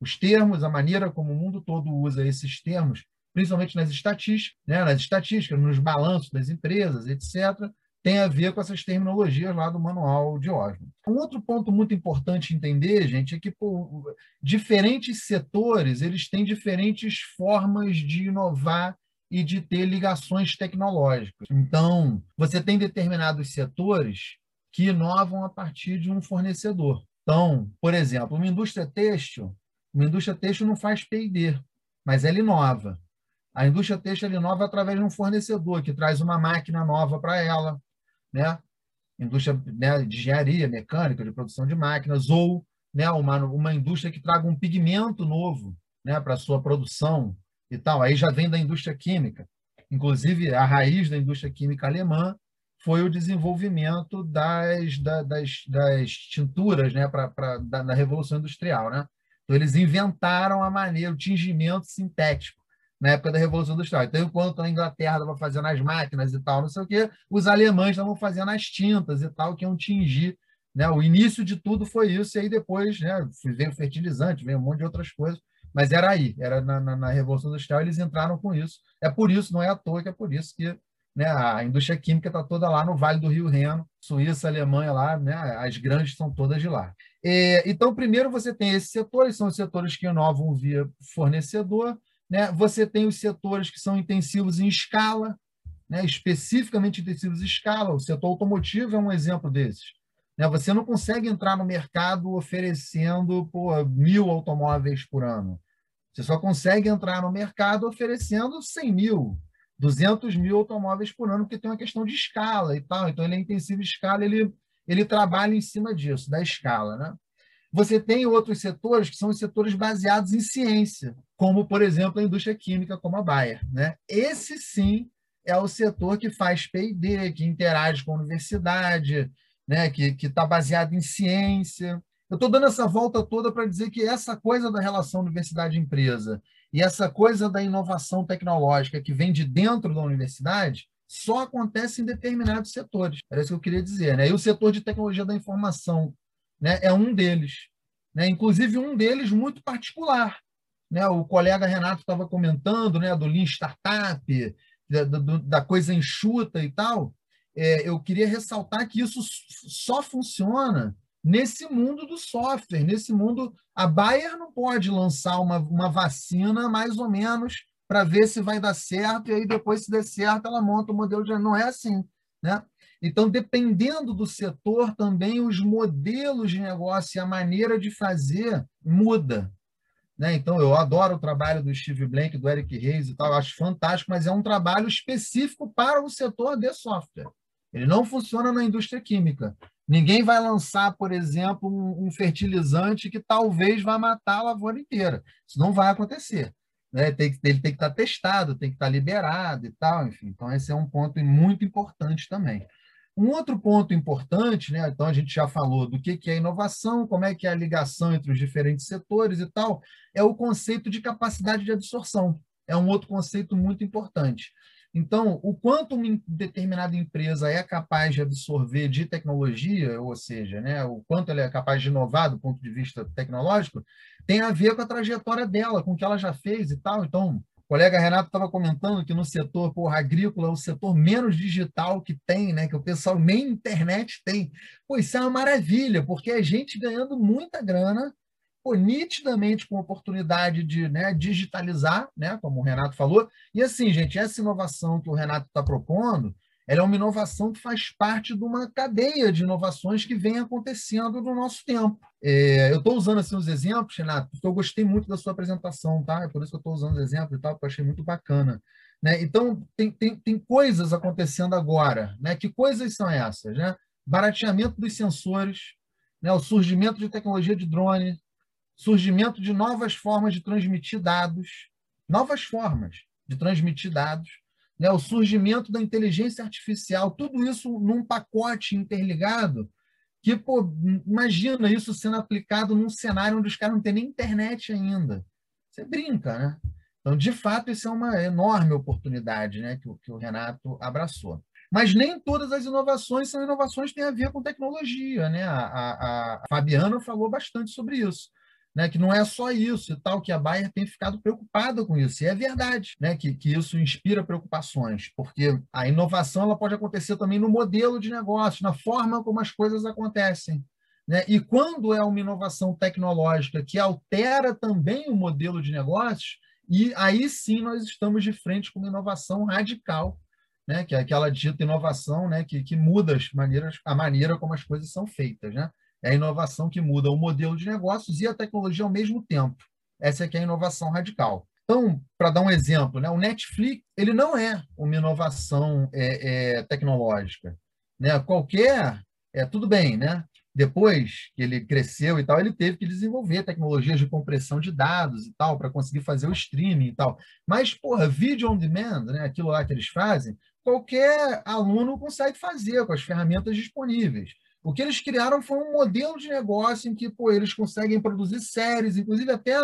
os termos, a maneira como o mundo todo usa esses termos principalmente nas estatísticas, né, nas estatísticas, nos balanços das empresas, etc., tem a ver com essas terminologias lá do manual de Osmo. Um outro ponto muito importante entender, gente, é que pô, diferentes setores eles têm diferentes formas de inovar e de ter ligações tecnológicas. Então, você tem determinados setores que inovam a partir de um fornecedor. Então, por exemplo, uma indústria têxtil, uma indústria têxtil não faz P&D, mas ela inova. A indústria têxtil inova através de um fornecedor que traz uma máquina nova para ela, né? indústria né, de engenharia mecânica, de produção de máquinas, ou né, uma, uma indústria que traga um pigmento novo né, para sua produção e tal. Aí já vem da indústria química. Inclusive, a raiz da indústria química alemã foi o desenvolvimento das, das, das tinturas né, pra, pra, da, da Revolução Industrial. Né? Então, eles inventaram a maneira, o tingimento sintético na época da Revolução Industrial. Então, enquanto a Inglaterra estava fazendo as máquinas e tal, não sei o quê, os alemães estavam fazendo as tintas e tal, que iam tingir. Né? O início de tudo foi isso, e aí depois né, veio fertilizante, veio um monte de outras coisas, mas era aí, era na, na, na Revolução Industrial, eles entraram com isso. É por isso, não é à toa que é por isso que né, a indústria química está toda lá no Vale do Rio Reno, Suíça, Alemanha lá, né, as grandes são todas de lá. E, então, primeiro você tem esses setores, são os setores que inovam via fornecedor, né? Você tem os setores que são intensivos em escala, né? especificamente intensivos em escala. O setor automotivo é um exemplo desses. Né? Você não consegue entrar no mercado oferecendo pô, mil automóveis por ano. Você só consegue entrar no mercado oferecendo 100 mil, 200 mil automóveis por ano, porque tem uma questão de escala e tal. Então, ele é intensivo em escala, ele, ele trabalha em cima disso, da escala. Né? Você tem outros setores que são os setores baseados em ciência, como, por exemplo, a indústria química, como a Bayer. Né? Esse, sim, é o setor que faz P&D, que interage com a universidade, né? que está baseado em ciência. Eu estou dando essa volta toda para dizer que essa coisa da relação universidade-empresa e essa coisa da inovação tecnológica que vem de dentro da universidade só acontece em determinados setores. Era isso que eu queria dizer. Né? E o setor de tecnologia da informação né, é um deles. Né? Inclusive, um deles muito particular, né? O colega Renato estava comentando, né, do Lean Startup, da, da coisa enxuta e tal. É, eu queria ressaltar que isso só funciona nesse mundo do software, nesse mundo. A Bayer não pode lançar uma, uma vacina mais ou menos para ver se vai dar certo, e aí depois, se der certo, ela monta o modelo de. Não é assim. Né? Então, dependendo do setor, também os modelos de negócio e a maneira de fazer muda. Né? Então, eu adoro o trabalho do Steve Blank, do Eric Reis e tal, acho fantástico, mas é um trabalho específico para o setor de software. Ele não funciona na indústria química. Ninguém vai lançar, por exemplo, um, fertilizante que talvez vá matar a lavoura inteira. Isso não vai acontecer. Né? Ele tem que estar testado, tem que estar liberado e tal, enfim. Então, esse é um ponto muito importante também. Um outro ponto importante, né? então a gente já falou do que, é inovação, como é que é a ligação entre os diferentes setores e tal, é o conceito de capacidade de absorção. É um outro conceito muito importante. Então, o quanto uma determinada empresa é capaz de absorver de tecnologia, ou seja, né, o quanto ela é capaz de inovar do ponto de vista tecnológico, tem a ver com a trajetória dela, com o que ela já fez e tal. Então, colega Renato estava comentando que no setor porra, agrícola é o setor menos digital que tem, né? Que o pessoal nem internet tem. Pô, isso é uma maravilha, porque é gente ganhando muita grana, pô, nitidamente com oportunidade de né, digitalizar, né? Como o Renato falou. E assim, gente, essa inovação que o Renato está propondo, ela é uma inovação que faz parte de uma cadeia de inovações que vem acontecendo no nosso tempo. É, eu estou usando assim, os exemplos, Renato, porque eu gostei muito da sua apresentação, tá? É por isso que eu estou usando os exemplos e tal, porque eu achei muito bacana. Né? Então, tem, tem, tem coisas acontecendo agora. Né? Que coisas são essas? Né? Barateamento dos sensores, né? o surgimento de tecnologia de drone, surgimento de novas formas de transmitir dados, novas formas de transmitir dados, né, o surgimento da inteligência artificial, tudo isso num pacote interligado, que, pô, imagina isso sendo aplicado num cenário onde os caras não têm nem internet ainda. Você brinca, né? Então, de fato, isso é uma enorme oportunidade né, que, que o Renato abraçou. Mas nem todas as inovações são inovações que têm a ver com tecnologia. Né? A, a, a Fabiana falou bastante sobre isso né, que não é só isso e tal, que a Bayer tem ficado preocupada com isso. E é verdade né, que, que isso inspira preocupações, porque a inovação ela pode acontecer também no modelo de negócio, na forma como as coisas acontecem. Né? E quando é uma inovação tecnológica que altera também o modelo de negócios, e aí sim nós estamos de frente com uma inovação radical, né? que é aquela dita inovação né? que, que muda as maneiras, a maneira como as coisas são feitas. Né? É a inovação que muda o modelo de negócios e a tecnologia ao mesmo tempo. Essa é que é a inovação radical. Então, para dar um exemplo, né, o Netflix ele não é uma inovação é, é, tecnológica. Né? Qualquer, é tudo bem, né? Depois que ele cresceu e tal, ele teve que desenvolver tecnologias de compressão de dados e tal para conseguir fazer o streaming e tal. Mas, porra, vídeo on demand, né? Aquilo lá que eles fazem, qualquer aluno consegue fazer com as ferramentas disponíveis. O que eles criaram foi um modelo de negócio em que pô, eles conseguem produzir séries, inclusive até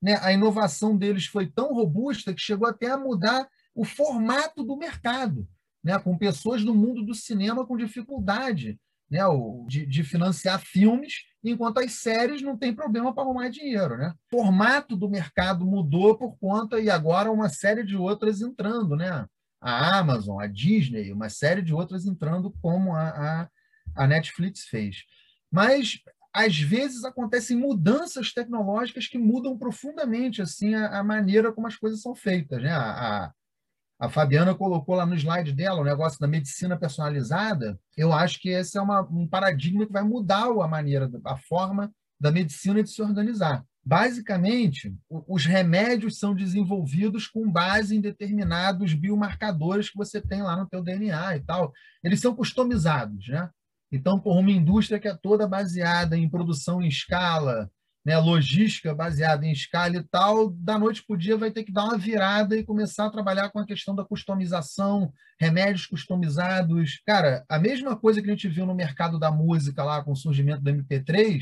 né, a inovação deles foi tão robusta que chegou até a mudar o formato do mercado, né, com pessoas do mundo do cinema com dificuldade né, de, de financiar filmes, enquanto as séries não tem problema para arrumar dinheiro. Né? O formato do mercado mudou por conta, e agora uma série de outras entrando, né? a Amazon, a Disney, uma série de outras entrando como a, a a Netflix fez. Mas às vezes acontecem mudanças tecnológicas que mudam profundamente assim a, a maneira como as coisas são feitas, né? A, a, a, Fabiana colocou lá no slide dela o negócio da medicina personalizada. Eu acho que esse é uma, um paradigma que vai mudar a maneira, a forma da medicina de se organizar. Basicamente, os remédios são desenvolvidos com base em determinados biomarcadores que você tem lá no teu DNA e tal. Eles são customizados, né? Então, por uma indústria que é toda baseada em produção em escala, né, logística baseada em escala e tal, da noite para o dia vai ter que dar uma virada e começar a trabalhar com a questão da customização, remédios customizados. Cara, a mesma coisa que a gente viu no mercado da música lá com o surgimento do MP3,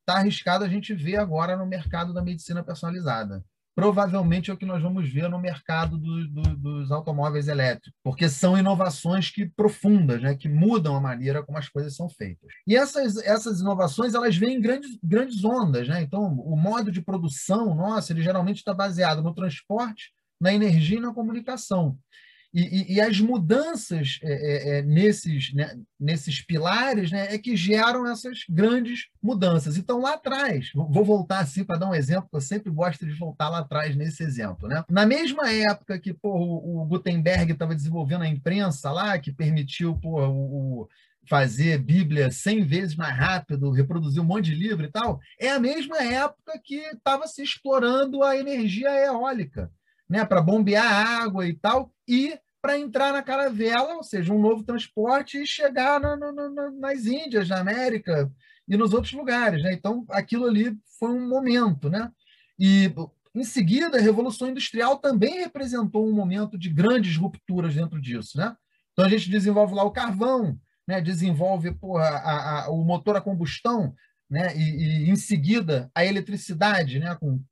está arriscado a gente ver agora no mercado da medicina personalizada provavelmente é o que nós vamos ver no mercado do, do, dos automóveis elétricos, porque são inovações que profundas, né, que mudam a maneira como as coisas são feitas. E essas, essas inovações elas vêm em grandes, grandes ondas, né? Então, o modo de produção nosso, ele geralmente está baseado no transporte, na energia e na comunicação. E, e, e, as mudanças é, é, é, nesses, né, nesses pilares né, é que geram essas grandes mudanças. Então, lá atrás, vou voltar assim para dar um exemplo, que eu sempre gosto de voltar lá atrás nesse exemplo. Né? Na mesma época que pô, o, Gutenberg estava desenvolvendo a imprensa lá, que permitiu pô, o, o fazer Bíblia 100 vezes mais rápido, reproduzir um monte de livro e tal, é a mesma época que estava se explorando a energia eólica né, para bombear água e tal, e para entrar na caravela, ou seja, um novo transporte e chegar na, na, na, nas Índias, na América e nos outros lugares. Né? Então, aquilo ali foi um momento. Né? E, em seguida, a Revolução Industrial também representou um momento de grandes rupturas dentro disso. Né? Então, a gente desenvolve lá o carvão, né? desenvolve porra, a, a, o motor a combustão, né? E, e, em seguida a eletricidade, né? com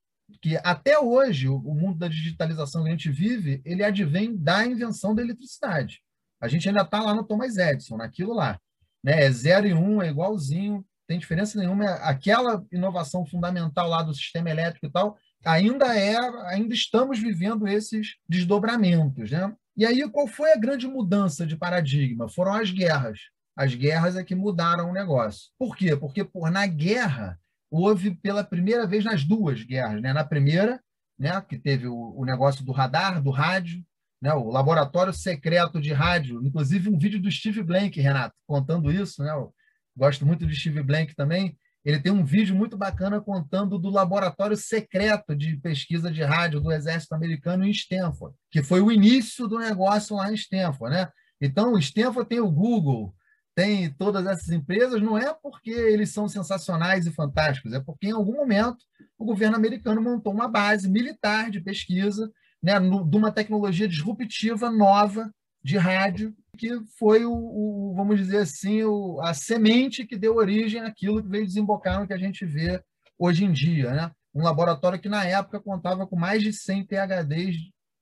que até hoje o mundo da digitalização que a gente vive, ele advém da invenção da eletricidade. A gente ainda está lá no Thomas Edison, naquilo lá. Né? É zero e um, é igualzinho, tem diferença nenhuma. Aquela inovação fundamental lá do sistema elétrico e tal, ainda é, ainda estamos vivendo esses desdobramentos. Né? E aí, qual foi a grande mudança de paradigma? Foram as guerras. As guerras é que mudaram o negócio. Por quê? Porque por, na guerra houve pela primeira vez nas duas guerras. Né? Na primeira, né, que teve o, negócio do radar, do rádio, né, o laboratório secreto de rádio, inclusive um vídeo do Steve Blank, Renato, contando isso. Né? Eu gosto muito de Steve Blank também. Ele tem um vídeo muito bacana contando do laboratório secreto de pesquisa de rádio do Exército Americano em Stanford, que foi o início do negócio lá em Stanford. Né? Então, Stanford tem o Google, tem todas essas empresas, não é porque eles são sensacionais e fantásticos, é porque em algum momento o governo americano montou uma base militar de pesquisa né, no, de uma tecnologia disruptiva nova de rádio, que foi o, o vamos dizer assim, o, a semente que deu origem àquilo que veio desembocar no que a gente vê hoje em dia. Né? Um laboratório que, na época, contava com mais de 100 PHDs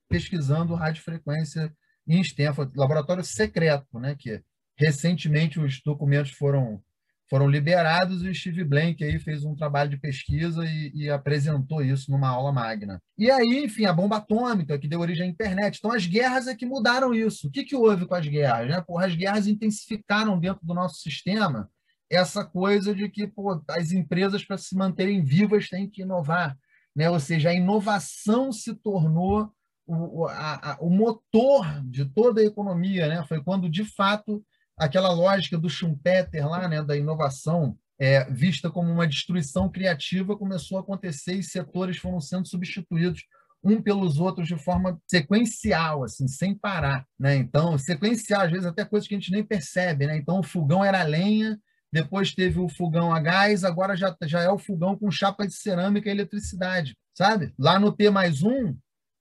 pesquisando radiofrequência em Stanford, laboratório secreto, né, que recentemente os documentos foram foram liberados e o Steve Blank aí fez um trabalho de pesquisa e, e, apresentou isso numa aula magna. E aí, enfim, a bomba atômica que deu origem à internet. Então, as guerras é que mudaram isso. O que, que houve com as guerras? Né? Porra, as guerras intensificaram dentro do nosso sistema essa coisa de que pô, as empresas, para se manterem vivas, têm que inovar. Né? Ou seja, a inovação se tornou o, a, a, o motor de toda a economia. Né? Foi quando, de fato, aquela lógica do Schumpeter lá, né, da inovação é, vista como uma destruição criativa começou a acontecer e setores foram sendo substituídos um pelos outros de forma sequencial, assim, sem parar, né? Então, sequencial, às vezes até coisas que a gente nem percebe, né? Então, o fogão era lenha, depois teve o fogão a gás, agora já, já é o fogão com chapa de cerâmica e eletricidade, sabe? Lá no T mais um,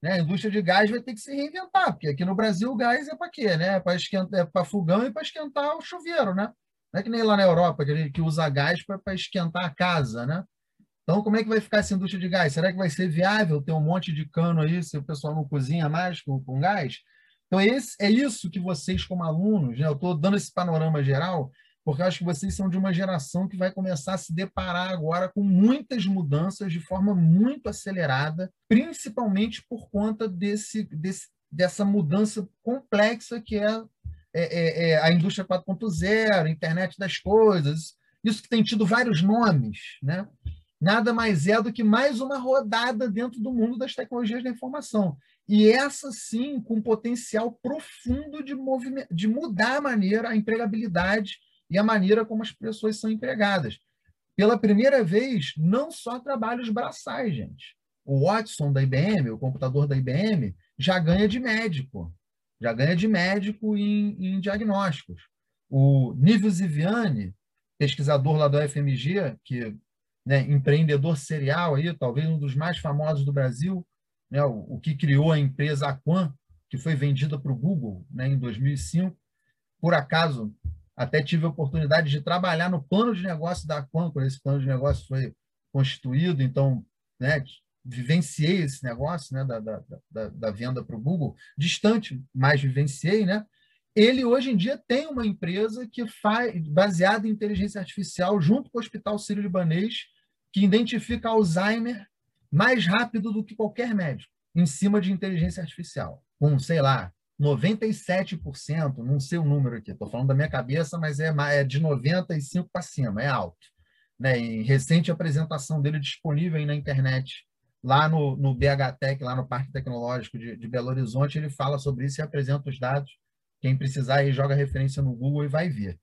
né? A indústria de gás vai ter que se reinventar, porque aqui no Brasil o gás é para quê? Né? Para esquentar, é para fogão e para esquentar o chuveiro, né? Não é que nem lá na Europa, que, que usa gás para esquentar a casa, né? Então, como é que vai ficar essa indústria de gás? Será que vai ser viável ter um monte de cano aí se o pessoal não cozinha mais com, com gás? Então, esse, é isso que vocês, como alunos, né? eu estou dando esse panorama geral, porque eu acho que vocês são de uma geração que vai começar a se deparar agora com muitas mudanças de forma muito acelerada, principalmente por conta desse, desse dessa mudança complexa que é, é, é, é a indústria 4.0, a internet das coisas, isso que tem tido vários nomes, né? nada mais é do que mais uma rodada dentro do mundo das tecnologias da informação. E essa sim, com potencial profundo de, de mudar a maneira, a empregabilidade e a maneira como as pessoas são empregadas. Pela primeira vez, não só trabalhos braçais, gente. O Watson da IBM, o computador da IBM, já ganha de médico. Já ganha de médico em, em diagnósticos. O Nívio Ziviani, pesquisador lá do FMG, que né, empreendedor serial aí, talvez um dos mais famosos do Brasil, né, o, o que criou a empresa Aquan, que foi vendida para o Google né, em 2005. Por acaso, até tive a oportunidade de trabalhar no plano de negócio da quando esse plano de negócio foi constituído, então, né, vivenciei esse negócio né, da, da, da, da venda para o Google, distante, mas vivenciei, né? Ele hoje em dia tem uma empresa que faz baseada em inteligência artificial junto com o Hospital Sírio-Libanês, que identifica Alzheimer mais rápido do que qualquer médico, em cima de inteligência artificial. Com, sei lá, 97%, não sei o número aqui, estou falando da minha cabeça, mas é, é de 95% para cima, é alto. Né? Em recente apresentação dele disponível aí na internet, lá no, no BHTEC, lá no Parque Tecnológico de, de Belo Horizonte, ele fala sobre isso e apresenta os dados. Quem precisar aí joga referência no Google e vai ver.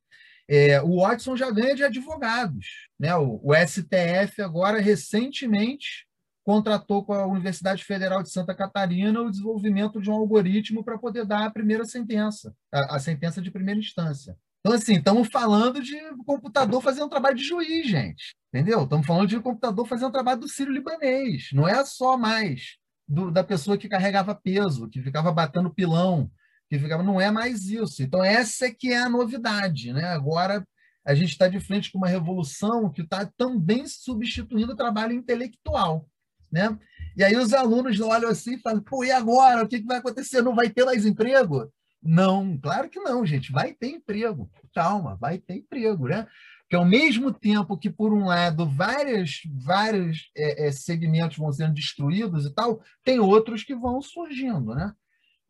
É, o Watson já ganha de advogados. Né? O, o STF agora, recentemente, contratou com a Universidade Federal de Santa Catarina o desenvolvimento de um algoritmo para poder dar a primeira sentença, a, a, sentença de primeira instância. Então, assim, estamos falando de computador fazendo trabalho de juiz, gente. Entendeu? Estamos falando de computador fazendo trabalho do Sírio Libanês. Não é só mais do, da pessoa que carregava peso, que ficava batendo pilão, que ficava. Não é mais isso. Então, essa é que é a novidade. Né? Agora, a gente está de frente com uma revolução que está também substituindo o trabalho intelectual. Né? E aí os alunos olham assim e falam, pô, e agora? O que, que vai acontecer? Não vai ter mais emprego? Não, claro que não, gente. Vai ter emprego. Calma, vai ter emprego, né? Porque ao mesmo tempo que, por um lado, vários, vários é, é, segmentos vão sendo destruídos e tal, tem outros que vão surgindo, né?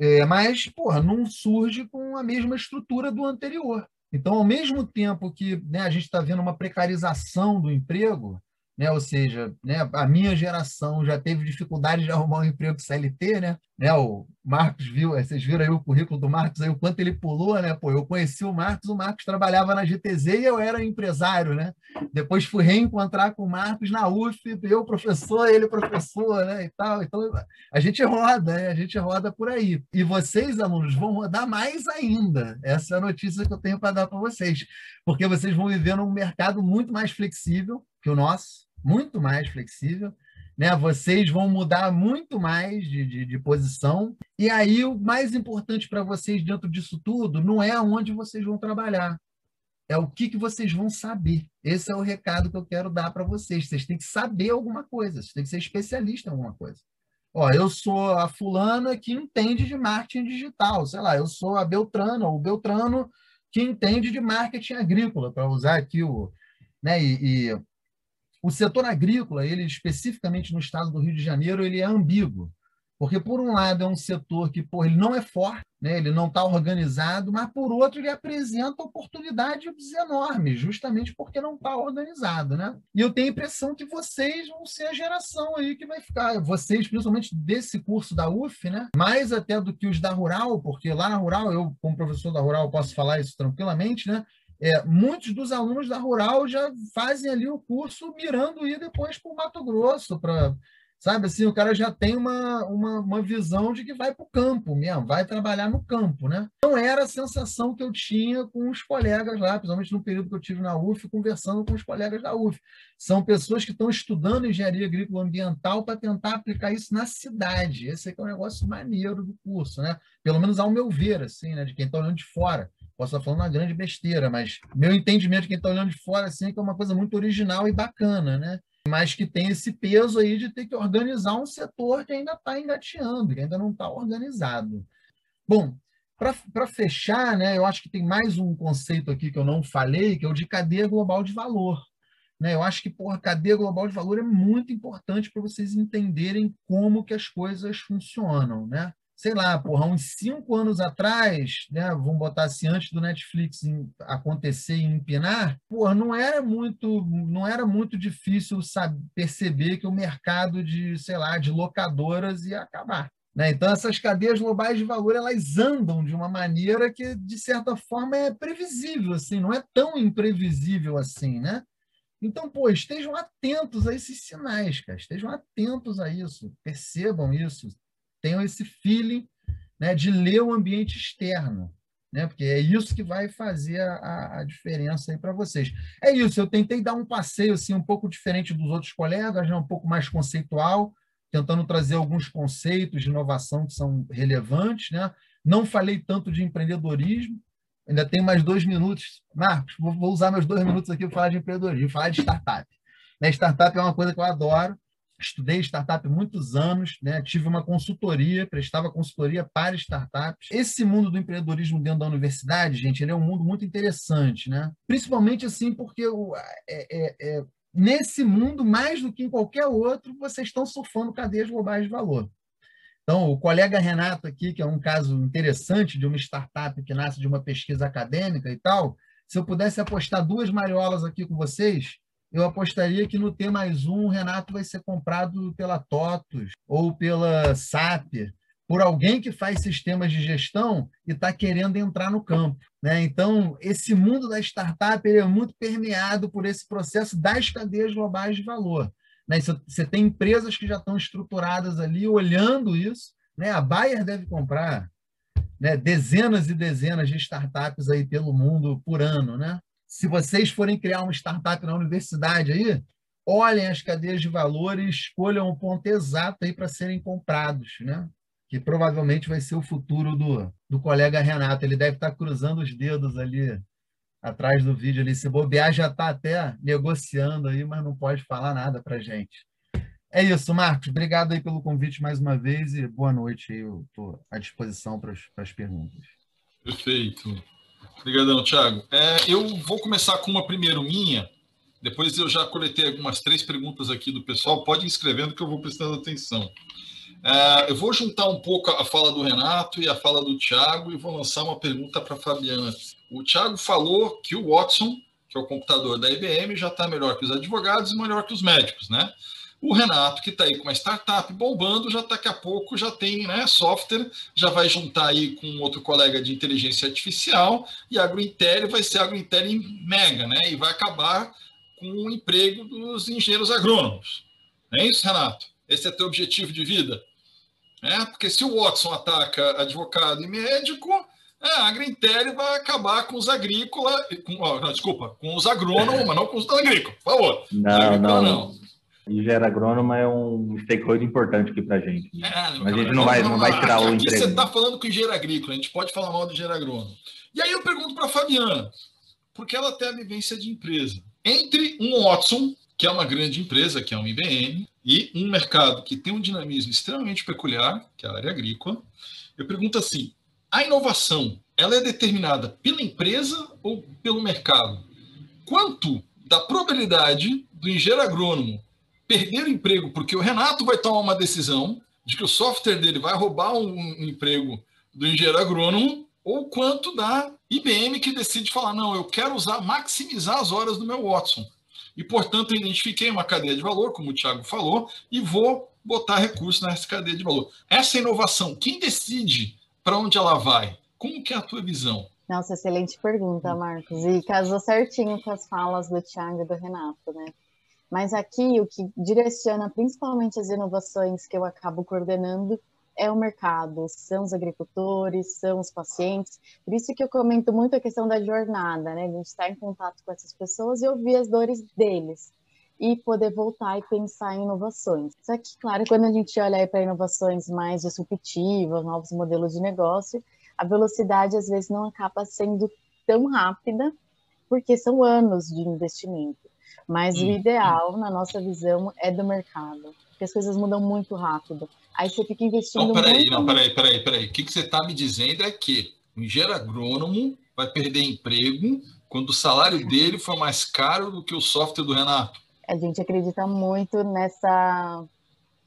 É, mas, porra, não surge com a mesma estrutura do anterior. Então, ao mesmo tempo que né, a gente está vendo uma precarização do emprego, né? Ou seja, né, a minha geração já teve dificuldade de arrumar um emprego CLT, né? né? O Marcos viu, vocês viram aí o currículo do Marcos aí o quanto ele pulou, né? Pô, eu conheci o Marcos, o Marcos trabalhava na GTZ e eu era empresário, né? Depois fui reencontrar com o Marcos na UF, eu professor, ele professor, né? E tal. Então a gente roda, né? A gente roda por aí. E vocês, alunos, vão rodar mais ainda. Essa é a notícia que eu tenho para dar para vocês, porque vocês vão viver num mercado muito mais flexível que o nosso, muito mais flexível. Né? Vocês vão mudar muito mais de, de, de posição. E aí, o mais importante para vocês dentro disso tudo não é aonde vocês vão trabalhar, é o que, que vocês vão saber. Esse é o recado que eu quero dar para vocês. Vocês têm que saber alguma coisa, vocês têm que ser especialista em alguma coisa. Ó, eu sou a fulana que entende de marketing digital, sei lá, eu sou a Beltrana ou o Beltrano que entende de marketing agrícola, para usar aqui o. Né, e, e o setor agrícola, ele especificamente no estado do Rio de Janeiro, ele é ambíguo. Porque, por um lado, é um setor que pô, ele não é forte, né? ele não está organizado, mas, por outro, ele apresenta oportunidades enormes, justamente porque não está organizado. Né? E eu tenho a impressão que vocês vão ser a geração aí que vai ficar, vocês, principalmente desse curso da UF, né? mais até do que os da Rural, porque lá na Rural, eu, como professor da Rural, posso falar isso tranquilamente, né? É, muitos dos alunos da Rural já fazem ali o curso mirando ir depois para o Mato Grosso, para sabe assim, o cara já tem uma, uma, uma visão de que vai para o campo mesmo, vai trabalhar no campo, né? Não era a sensação que eu tinha com os colegas lá, principalmente no período que eu tive na UF, conversando com os colegas da UF. São pessoas que estão estudando engenharia agrícola ambiental para tentar aplicar isso na cidade. Esse é, é o negócio maneiro do curso, né? Pelo menos ao meu ver, assim, né? De quem está olhando de fora. Posso estar falando uma grande besteira, mas meu entendimento quem está olhando de fora assim, é que é uma coisa muito original e bacana, né? Mas que tem esse peso aí de ter que organizar um setor que ainda está engateando, que ainda não está organizado. Bom, para fechar, né, eu acho que tem mais um conceito aqui que eu não falei, que é o de cadeia global de valor. Né? Eu acho que porra, cadeia global de valor é muito importante para vocês entenderem como que as coisas funcionam. Né? Sei lá, porra, uns cinco anos atrás, né, vamos botar assim, antes do Netflix acontecer e empinar, porra, não era muito, não era muito difícil saber, perceber que o mercado de, sei lá, de locadoras ia acabar. Né? Então, essas cadeias globais de valor elas andam de uma maneira que, de certa forma, é previsível, assim, não é tão imprevisível assim, né? Então, pô, estejam atentos a esses sinais, cara. Estejam atentos a isso, percebam isso, tenham esse feeling né, de ler o ambiente externo, né, porque é isso que vai fazer a, a diferença para vocês. É isso, eu tentei dar um passeio assim, um pouco diferente dos outros colegas, né, um pouco mais conceitual, tentando trazer alguns conceitos de inovação que são relevantes. Né? Não falei tanto de empreendedorismo, ainda tem mais dois minutos. Marcos, vou usar meus dois minutos aqui para falar de empreendedorismo, falar de startup. Né? Startup é uma coisa que eu adoro, estudei startup muitos anos, né? tive uma consultoria, prestava consultoria para startups. Esse mundo do empreendedorismo dentro da universidade, gente, ele é um mundo muito interessante, né? Principalmente assim porque o, é, é, é, nesse mundo, mais do que em qualquer outro, vocês estão surfando cadeias globais de valor. Então, o colega Renato aqui, que é um caso interessante de uma startup que nasce de uma pesquisa acadêmica e tal, se eu pudesse apostar duas mariolas aqui com vocês, eu apostaria que no T mais um, o Renato vai ser comprado pela TOTUS ou pela SAP, por alguém que faz sistemas de gestão e está querendo entrar no campo. Né? Então, esse mundo da startup é muito permeado por esse processo das cadeias globais de valor. Né? Você tem empresas que já estão estruturadas ali olhando isso. Né? A Bayer deve comprar né, dezenas e dezenas de startups aí pelo mundo por ano. Né? Se vocês forem criar uma startup na universidade aí, olhem as cadeias de valor e escolham o ponto exato aí para serem comprados. Né? que provavelmente vai ser o futuro do, do colega Renato. Ele deve estar cruzando os dedos ali atrás do vídeo ali. Se bobear, já está até negociando aí, mas não pode falar nada para gente. É isso, Marcos. Obrigado aí pelo convite mais uma vez e boa noite. Eu estou à disposição para as perguntas. Perfeito. Obrigadão, Thiago. É, eu vou começar com uma primeiro minha, depois eu já coletei algumas três perguntas aqui do pessoal. Pode ir escrevendo que eu vou prestando atenção. É, eu vou juntar um pouco a fala do Renato e a fala do Tiago e vou lançar uma pergunta para a Fabiana. O Tiago falou que o Watson, que é o computador da IBM, já está melhor que os advogados e melhor que os médicos, né? O Renato, que está aí com uma startup bombando, já daqui a pouco já tem né, software, já vai juntar aí com outro colega de inteligência artificial e a AgroIntel vai ser AgroIntel em mega, né? E vai acabar com o emprego dos engenheiros agrônomos. Não é isso, Renato? Esse é teu objetivo de vida? Né? Porque se o Watson ataca advogado e médico, é, a Agrintel vai acabar com os agrícolas, com, não, desculpa, com os agrônomos, mas não com os agrícolas, por favor. Não, não, não. Engenheiro agrônomo é um stakeholder importante aqui para a gente. É, mas a gente não vai, não vai tirar aqui, o emprego. Aqui você está falando com engenheiro agrícola, a gente pode falar mal do engenheiro agrônomo. E aí eu pergunto para a Fabiana, porque ela tem a vivência de empresa. Entre um Watson, que é uma grande empresa, que é um IBM, e um mercado que tem um dinamismo extremamente peculiar, que é a área agrícola, eu pergunto assim: a inovação ela é determinada pela empresa ou pelo mercado? Quanto da probabilidade do engenheiro agrônomo perder o emprego porque o Renato vai tomar uma decisão de que o software dele vai roubar um, emprego do engenheiro agrônomo ou quanto da IBM que decide falar não, eu quero usar maximizar as horas do meu Watson e, portanto, eu identifiquei uma cadeia de valor, como o Tiago falou, e vou botar recurso nessa cadeia de valor. Essa inovação, quem decide para onde ela vai? Como que é a tua visão? Nossa, excelente pergunta, Marcos. E casou certinho com as falas do Tiago e do Renato, né? Mas aqui o que direciona principalmente as inovações que eu acabo coordenando é o mercado, são os agricultores, são os pacientes. Por isso que eu comento muito a questão da jornada, né? A gente estar em contato com essas pessoas e ouvir as dores deles e poder voltar e pensar em inovações. Só que, claro, quando a gente olha para inovações mais disruptivas, novos modelos de negócio, a velocidade às vezes não acaba sendo tão rápida, porque são anos de investimento. Mas hum, o ideal, na nossa visão, é do mercado, porque as coisas mudam muito rápido. Aí você fica investindo. Não, peraí, muito... não, peraí, peraí, peraí. O que, que você está me dizendo é que o engenheiro agrônomo vai perder emprego quando o salário dele for mais caro do que o software do Renato. A gente acredita muito nessa,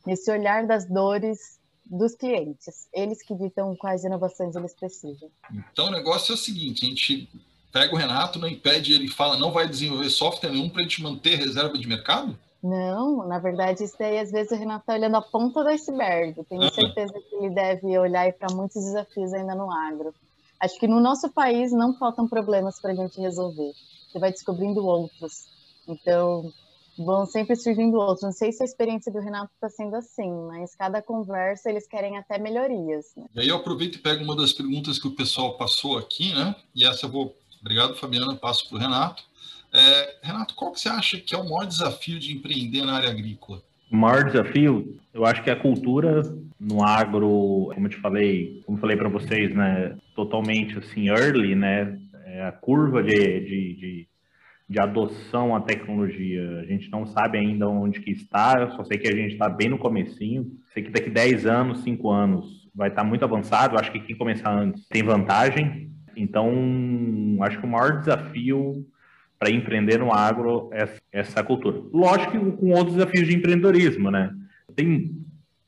nesse olhar das dores dos clientes. Eles que ditam quais inovações eles precisam. Então o negócio é o seguinte: a gente pega o Renato, não impede, ele fala, não vai desenvolver software nenhum para a gente manter reserva de mercado? Não, na verdade, isso daí às vezes o Renato está olhando a ponta do iceberg. Tenho certeza que ele deve olhar para muitos desafios ainda no agro. Acho que no nosso país não faltam problemas para a gente resolver. Você vai descobrindo outros. Então, vão sempre surgindo outros. Não sei se a experiência do Renato está sendo assim, mas cada conversa eles querem até melhorias. Né? E aí eu aproveito e pego uma das perguntas que o pessoal passou aqui, né? E essa eu vou. Obrigado, Fabiana. Passo para o Renato. É, Renato, qual que você acha que é o maior desafio de empreender na área agrícola? O maior desafio, eu acho que é a cultura no agro, como eu te falei, como falei para vocês, né, totalmente assim early, né, é a curva de, de, de, de adoção à tecnologia. A gente não sabe ainda onde que está, eu só sei que a gente está bem no comecinho. Sei que daqui 10 anos, 5 anos, vai estar muito avançado. Acho que quem começar antes tem vantagem. Então, acho que o maior desafio para empreender no agro é essa cultura. Lógico que com outros desafios de empreendedorismo, né? Tem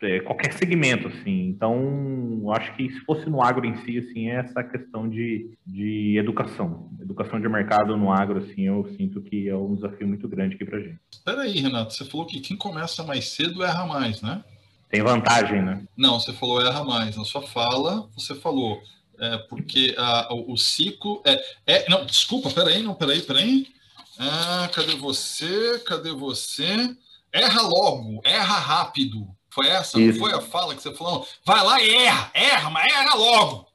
é, qualquer segmento, assim. Então, acho que se fosse no agro em si, assim, é essa questão de, de educação. Educação de mercado no agro, assim, eu sinto que é um desafio muito grande aqui para gente. Espera aí, Renato, você falou que quem começa mais cedo erra mais, né? Tem vantagem, né? Não, você falou erra mais. Na sua fala, você falou é, porque a, o, o, ciclo é, é. Não, desculpa, peraí, não, peraí, peraí. Ah, cadê você? Cadê você? Erra logo, erra rápido. Foi essa? Isso. Foi a fala que você falou? Vai lá e erra, erra, mas erra logo.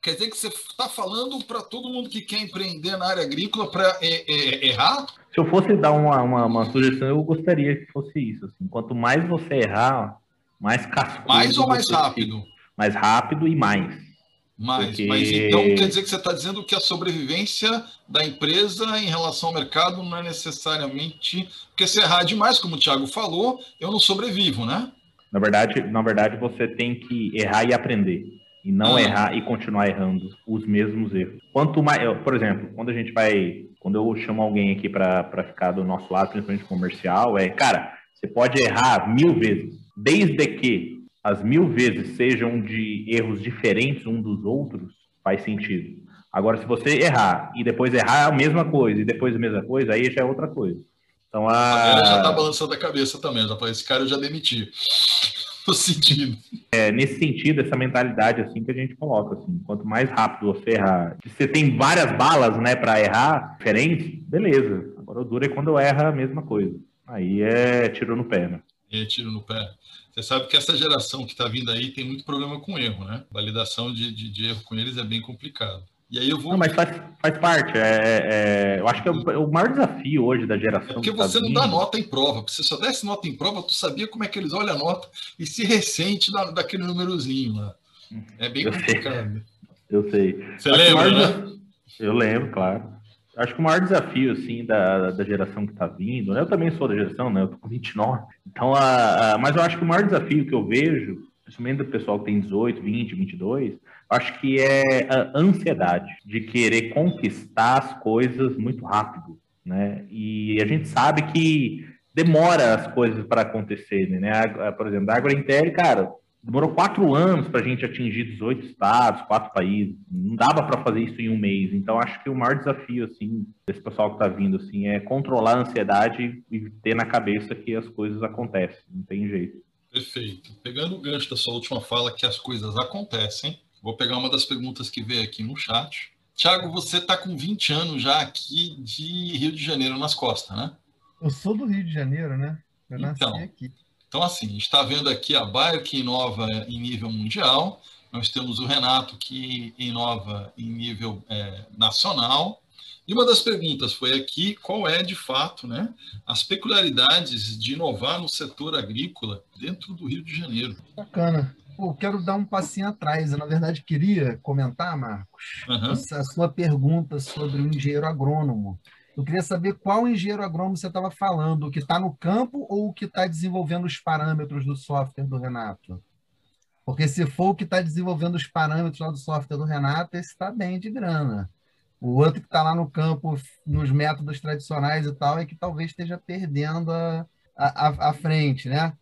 Quer dizer que você está falando para todo mundo que quer empreender na área agrícola para é, é, errar? Se eu fosse dar uma, uma, uma, sugestão, eu gostaria que fosse isso. Assim. Quanto mais você errar, mais cascudo. Mais ou mais rápido? Fica. Mais rápido e mais. Mais, Porque... mas então quer dizer que você está dizendo que a sobrevivência da empresa em relação ao mercado não é necessariamente. Porque se errar demais, como o Thiago falou, eu não sobrevivo, né? Na verdade, na verdade, você tem que errar e aprender. E não ah. errar e continuar errando os mesmos erros. Quanto mais. Por exemplo, quando a gente vai. Quando eu chamo alguém aqui para ficar do nosso lado, principalmente comercial, é, cara, você pode errar mil vezes, desde que as mil vezes sejam de erros diferentes um dos outros, faz sentido. Agora, se você errar e depois errar a mesma coisa e depois a mesma coisa, aí já é outra coisa. Então, a... Ela já tá balançando a cabeça também, já falei, esse cara eu já demiti. Tô sentindo. É, nesse sentido, essa mentalidade assim que a gente coloca, assim, quanto mais rápido você errar, se você tem várias balas, né, para errar, diferentes, beleza. Agora o duro é quando erra a mesma coisa. Aí é tiro no pé, né? É tiro no pé. Você sabe que essa geração que está vindo aí tem muito problema com erro, né? Validação de, de, de erro com eles é bem complicado. E aí eu vou. Não, mas faz, faz parte. É, é, eu acho que é o, é o, maior desafio hoje da geração. É porque tá você não dá nota em prova. Se você só desse nota em prova, tu sabia como é que eles olham a nota e se ressente da, daquele númerozinho lá. É bem eu complicado. Sei. Eu sei. Você acho lembra, né? Eu lembro, claro. Acho que o maior desafio, assim, da, da geração que está vindo, né? Eu também sou da geração, né? Eu tô com 29. Então, a, a, mas eu acho que o maior desafio que eu vejo, principalmente do pessoal que tem 18, 20, 22, acho que é a ansiedade de querer conquistar as coisas muito rápido, né? E a gente sabe que demora as coisas para acontecerem, né? Por exemplo, a AgroIntel, cara, demorou quatro anos para a gente atingir 18 estados, quatro países. Não dava para fazer isso em um mês. Então, acho que o maior desafio, assim, desse pessoal que está vindo, assim, é controlar a ansiedade e ter na cabeça que as coisas acontecem. Não tem jeito. Perfeito. Pegando o gancho da sua última fala, que as coisas acontecem, Vou pegar uma das perguntas que veio aqui no chat. Tiago, você está com 20 anos já aqui de Rio de Janeiro nas costas, né? Eu sou do Rio de Janeiro, né? Eu então, nasci aqui. Então, assim, está vendo aqui a Bayer que inova em nível mundial, nós temos o Renato que inova em nível é, nacional. E uma das perguntas foi aqui qual é, de fato, né, as peculiaridades de inovar no setor agrícola dentro do Rio de Janeiro. Bacana. Pô, quero dar um passinho atrás. Eu, na verdade, queria comentar, Marcos, uhum. a sua pergunta sobre o engenheiro agrônomo. Eu queria saber qual engenheiro agrônomo você estava falando, o que está no campo ou o que está desenvolvendo os parâmetros do software do Renato? Porque se for o que está desenvolvendo os parâmetros lá do software do Renato, esse está bem de grana. O outro que está lá no campo, nos métodos tradicionais e tal, é que talvez esteja perdendo a, a, a frente, né?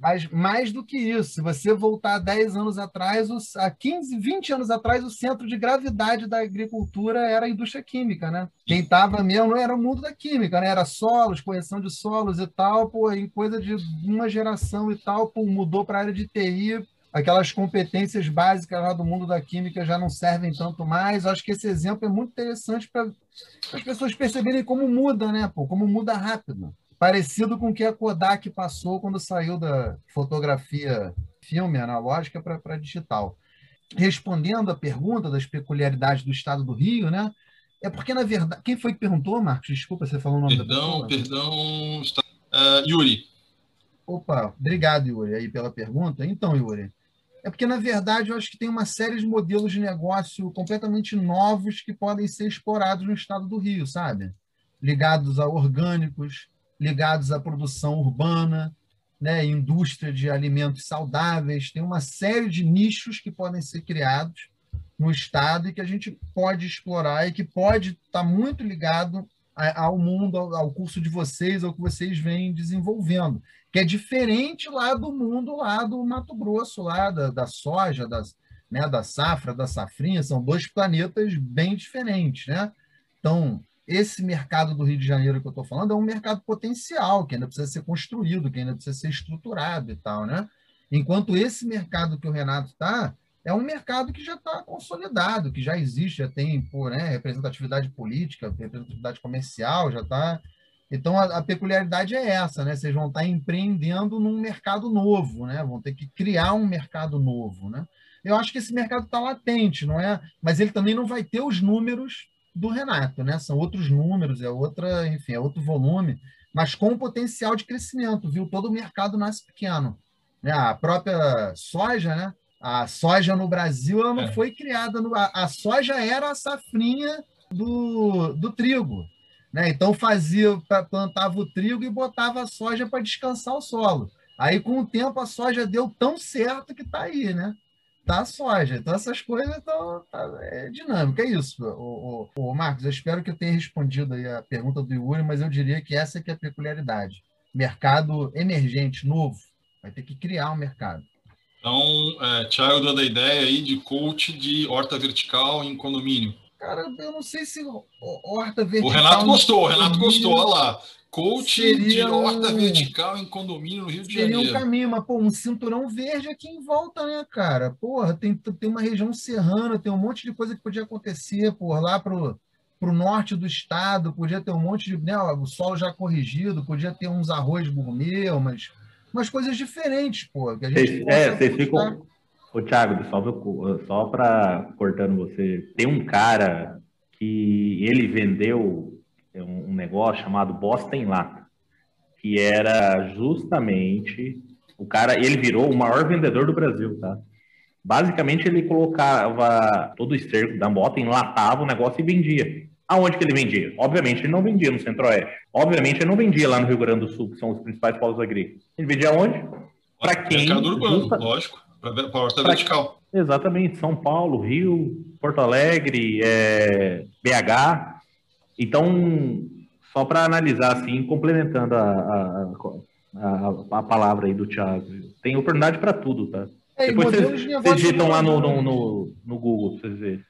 Mas mais do que isso, se você voltar 10 anos atrás, há 15, 20 anos atrás, o centro de gravidade da agricultura era a indústria química, né? Quem estava mesmo era o mundo da química, né? Era solos, correção de solos e tal, pô, em coisa de uma geração e tal, pô, mudou para a área de TI, aquelas competências básicas lá do mundo da química já não servem tanto mais. Acho que esse exemplo é muito interessante para as pessoas perceberem como muda, né? Pô, como muda rápido parecido com o que a Kodak passou quando saiu da fotografia filme analógica para digital. Respondendo à pergunta das peculiaridades do estado do Rio, né? É porque, na verdade. Quem foi que perguntou, Marcos? Desculpa, você falou o nome perdão, da pessoa. Perdão, uh, Yuri. Opa, obrigado, Yuri, aí pela pergunta. Então, Yuri, é porque, na verdade, eu acho que tem uma série de modelos de negócio completamente novos que podem ser explorados no estado do Rio, sabe? ligados a orgânicos, ligados à produção urbana, né, indústria de alimentos saudáveis. Tem uma série de nichos que podem ser criados no Estado e que a gente pode explorar e que pode estar muito ligado ao mundo, ao curso de vocês, ao que vocês vêm desenvolvendo, que é diferente lá do mundo lá do Mato Grosso, lá da, da soja, das, né, da safra, da safrinha, são dois planetas bem diferentes, né? Então, esse mercado do Rio de Janeiro que eu estou falando é um mercado potencial, que ainda precisa ser construído, que ainda precisa ser estruturado e tal, né? Enquanto esse mercado que o Renato está, é um mercado que já está consolidado, que já existe, já tem por né, representatividade política, representatividade comercial, já está. Então a, a, peculiaridade é essa, né? Vocês vão estar tá empreendendo num mercado novo, né? Vão ter que criar um mercado novo, né? Eu acho que esse mercado está latente, não é? Mas ele também não vai ter os números do Renato, né? São outros números, é outra, enfim, é outro volume, mas com potencial de crescimento, viu? Todo o mercado nasce pequeno. Né? A própria soja, né? A soja no Brasil ela não é. foi criada. No, a, a, soja era a safrinha do, do trigo. Né? Então fazia, plantava o trigo e botava a soja para descansar o solo. Aí, com o tempo, a soja deu tão certo que está aí, né? Tá soja. Então, essas coisas estão. Tá, é dinâmica, é isso. O, o, o, Marcos, eu espero que eu tenha respondido aí a pergunta do Yuri, mas eu diria que essa é é a peculiaridade. Mercado emergente, novo. Vai ter que criar um mercado. Então, é, Thiago dando a ideia aí de coach de horta vertical em condomínio. Cara, eu não sei se horta vertical. O Renato gostou, o Renato gostou, olha lá. Coach de horta um... vertical em condomínio no Rio de Janeiro. Seria um caminho, mas, pô, um cinturão verde aqui em volta, né, cara? Porra, tem, tem uma região serrana, tem um monte de coisa que podia acontecer, por lá pro, pro norte do estado, podia ter um monte de. Né, o solo já corrigido, podia ter uns arroz gourmet, umas umas coisas diferentes, pô. Que a gente é, vocês ficam. Ô, Thiago, só, só para cortando você, tem um cara que ele vendeu um negócio chamado Bosta em Lata, que era justamente o cara, ele virou o maior vendedor do Brasil, tá? Basicamente, ele colocava todo o esterco da bota, enlatava o negócio e vendia. Aonde que ele vendia? Obviamente ele não vendia no Centro-Oeste. Obviamente ele não vendia lá no Rio Grande do Sul, que são os principais polos agrícolas. Ele vendia onde? Para quem? Mercado urbano, justa... lógico. Para horta pra... vertical. Exatamente. São Paulo, Rio, Porto Alegre, é... BH. Então, só para analisar assim, complementando a, a, a, a, palavra aí do Thiago, tem oportunidade para tudo, tá? É, Depois vocês, vocês digitam lá no, no, no, no Google, vocês verem.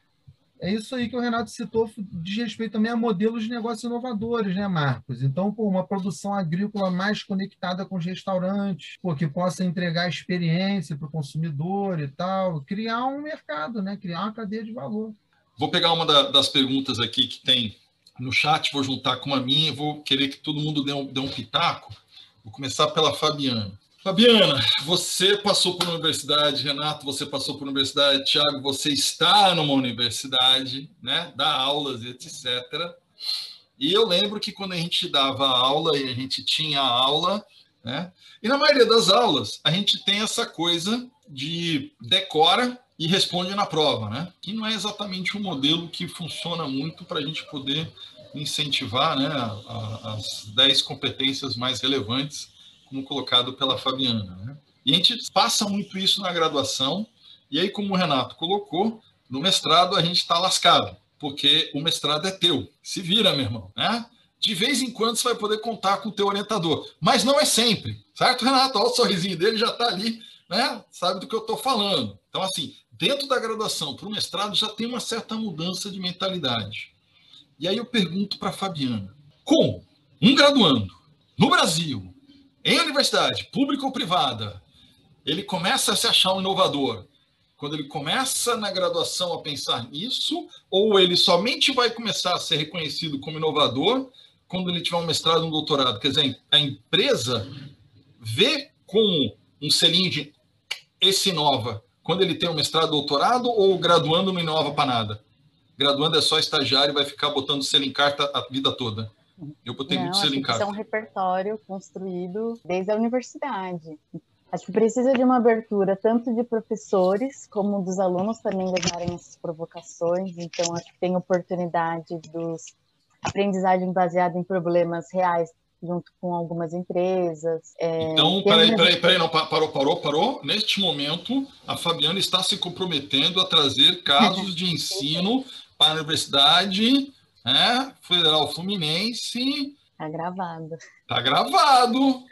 É isso aí que o Renato citou, diz respeito também a modelos de negócios inovadores, né, Marcos? Então, pô, uma produção agrícola mais conectada com os restaurantes, pô, que possa entregar experiência para o consumidor e tal, criar um mercado, né? Criar uma cadeia de valor. Vou pegar uma da, das perguntas aqui que tem no chat, vou juntar com a minha, vou querer que todo mundo dê um, dê um pitaco. Vou começar pela Fabiana. Fabiana, você passou por uma universidade, Renato, você passou por uma universidade, Tiago, você está numa universidade, né? Dá aulas, etc. E eu lembro que quando a gente dava aula e a gente tinha aula, né? E na maioria das aulas, a gente tem essa coisa de decora e responde na prova, né? Que não é exatamente um modelo que funciona muito para a gente poder incentivar né, as 10 competências mais relevantes como colocado pela Fabiana. Né? E a gente passa muito isso na graduação, e aí, como o Renato colocou, no mestrado a gente está lascado, porque o mestrado é teu. Se vira, meu irmão. Né? De vez em quando você vai poder contar com o teu orientador, mas não é sempre, certo, Renato? Olha o sorrisinho dele, já está ali, né? sabe do que eu estou falando. Então, assim, dentro da graduação para o mestrado já tem uma certa mudança de mentalidade. E aí eu pergunto para a Fabiana, como um graduando no Brasil, em universidade, pública ou privada, ele começa a se achar um inovador. Quando ele começa na graduação a pensar nisso, ou ele somente vai começar a ser reconhecido como inovador quando ele tiver um mestrado, um doutorado. Quer dizer, a empresa vê como um selinho de esse inova quando ele tem um mestrado, doutorado, ou graduando não inova para nada. Graduando é só estagiário e vai ficar botando selo em carta a vida toda. Eu botei Não, muito selo em casa. é um repertório construído desde a universidade. Acho que precisa de uma abertura tanto de professores como dos alunos também levarem essas provocações. Então, acho que tem oportunidade dos aprendizagem baseada em problemas reais junto com algumas empresas. É, então, peraí, peraí, peraí, não, parou, parou, parou. Neste momento, a Fabiana está se comprometendo a trazer casos de ensino para a Universidade né, Federal Fluminense. Está gravado. Está gravado.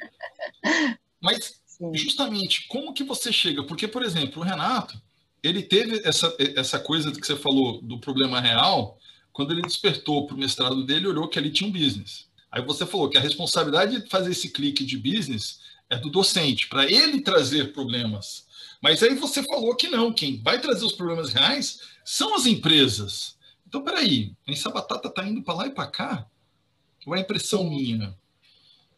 Mas, Sim. justamente, como que você chega? Porque, por exemplo, o Renato, ele teve essa, essa coisa que você falou do problema real, quando ele despertou para o mestrado dele, olhou que ali tinha um business. Aí você falou que a responsabilidade de fazer esse clique de business é do docente, para ele trazer problemas. Mas aí você falou que não, quem vai trazer os problemas reais são as empresas. Então, peraí, essa batata está indo para lá e para cá? Ou é impressão Sim. minha?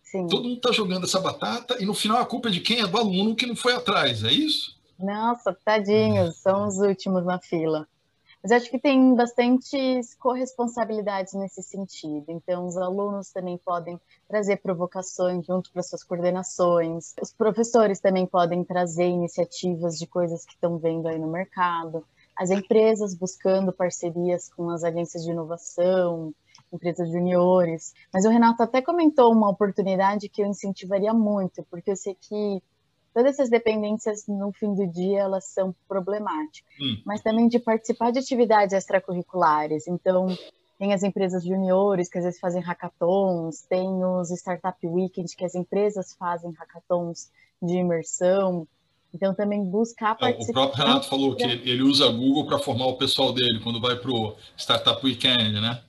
Sim. Todo mundo está jogando essa batata e no final a culpa é de quem? É do aluno que não foi atrás, é isso? Nossa, tadinhos, são os últimos na fila. Mas acho que tem bastantes corresponsabilidades nesse sentido. Então, os alunos também podem trazer provocações junto para suas coordenações. Os professores também podem trazer iniciativas de coisas que estão vendo aí no mercado. As empresas buscando parcerias com as agências de inovação, empresas juniores. Mas o Renato até comentou uma oportunidade que eu incentivaria muito, porque eu sei que todas essas dependências no fim do dia elas são problemáticas, hum. mas também de participar de atividades extracurriculares. Então, tem as empresas juniores que às vezes fazem hackathons, tem os Startup Weekend que as empresas fazem hackathons de imersão. Então, também buscar participar. O próprio Renato falou que ele usa Google para formar o pessoal dele quando vai para o Startup Weekend, né?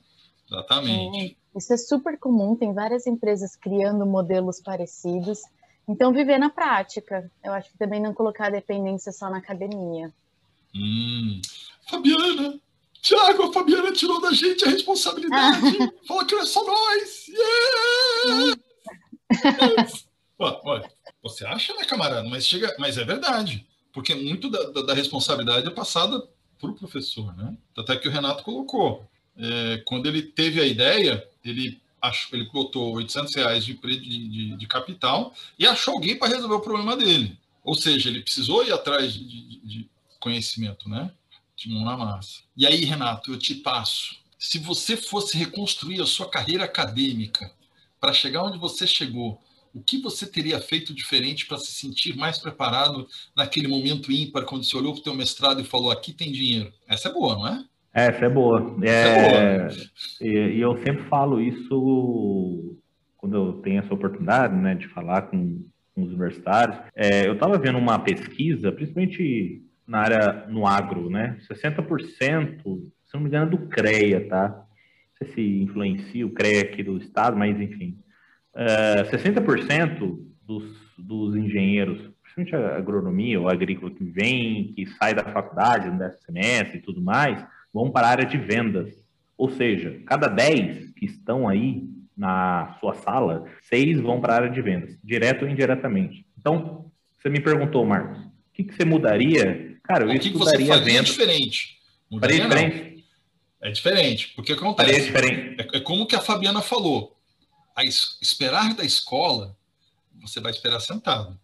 Exatamente. É, isso é super comum, tem várias empresas criando modelos parecidos. Então, viver na prática. Eu acho que também não colocar dependência só na academia. Hum. Fabiana, Tiago, a Fabiana tirou da gente a responsabilidade. Falou que não é só nós. Yeah! ué, ué, você acha, né, camarada? Mas, chega, mas é verdade. Porque muito da, da, da responsabilidade é passada para o professor, né? Até que o Renato colocou. É, quando ele teve a ideia, ele achou, ele botou 800 reais de, de, de capital e achou alguém para resolver o problema dele. Ou seja, ele precisou ir atrás de, de, de conhecimento, né? De mão na massa. E aí, Renato, eu te passo. Se você fosse reconstruir a sua carreira acadêmica para chegar onde você chegou, o que você teria feito diferente para se sentir mais preparado naquele momento ímpar, quando você olhou para o teu mestrado e falou, aqui tem dinheiro? Essa é boa, não é? Essa é boa. É, é boa. E, e, eu sempre falo isso quando eu tenho essa oportunidade né, de falar com, com os universitários. É, eu estava vendo uma pesquisa, principalmente na área no agro, né? 60%, se não me engano, do CREA, tá? Não sei se influencia o CREA aqui do estado, mas enfim. Uh, é, 60% dos, dos engenheiros, principalmente a agronomia ou agrícola que vem, que sai da faculdade no semestre e tudo mais, vão para a área de vendas. Ou seja, cada 10 que estão aí na sua sala, seis vão para a área de vendas, direto ou indiretamente. Então, você me perguntou, Marcos, o que, que você mudaria? Cara, eu o que estudaria que você vendas. diferente. Mudaria faria diferente? É diferente, porque acontece. Faria diferente. É, é como que a Fabiana falou. A es esperar da escola, você vai esperar sentado.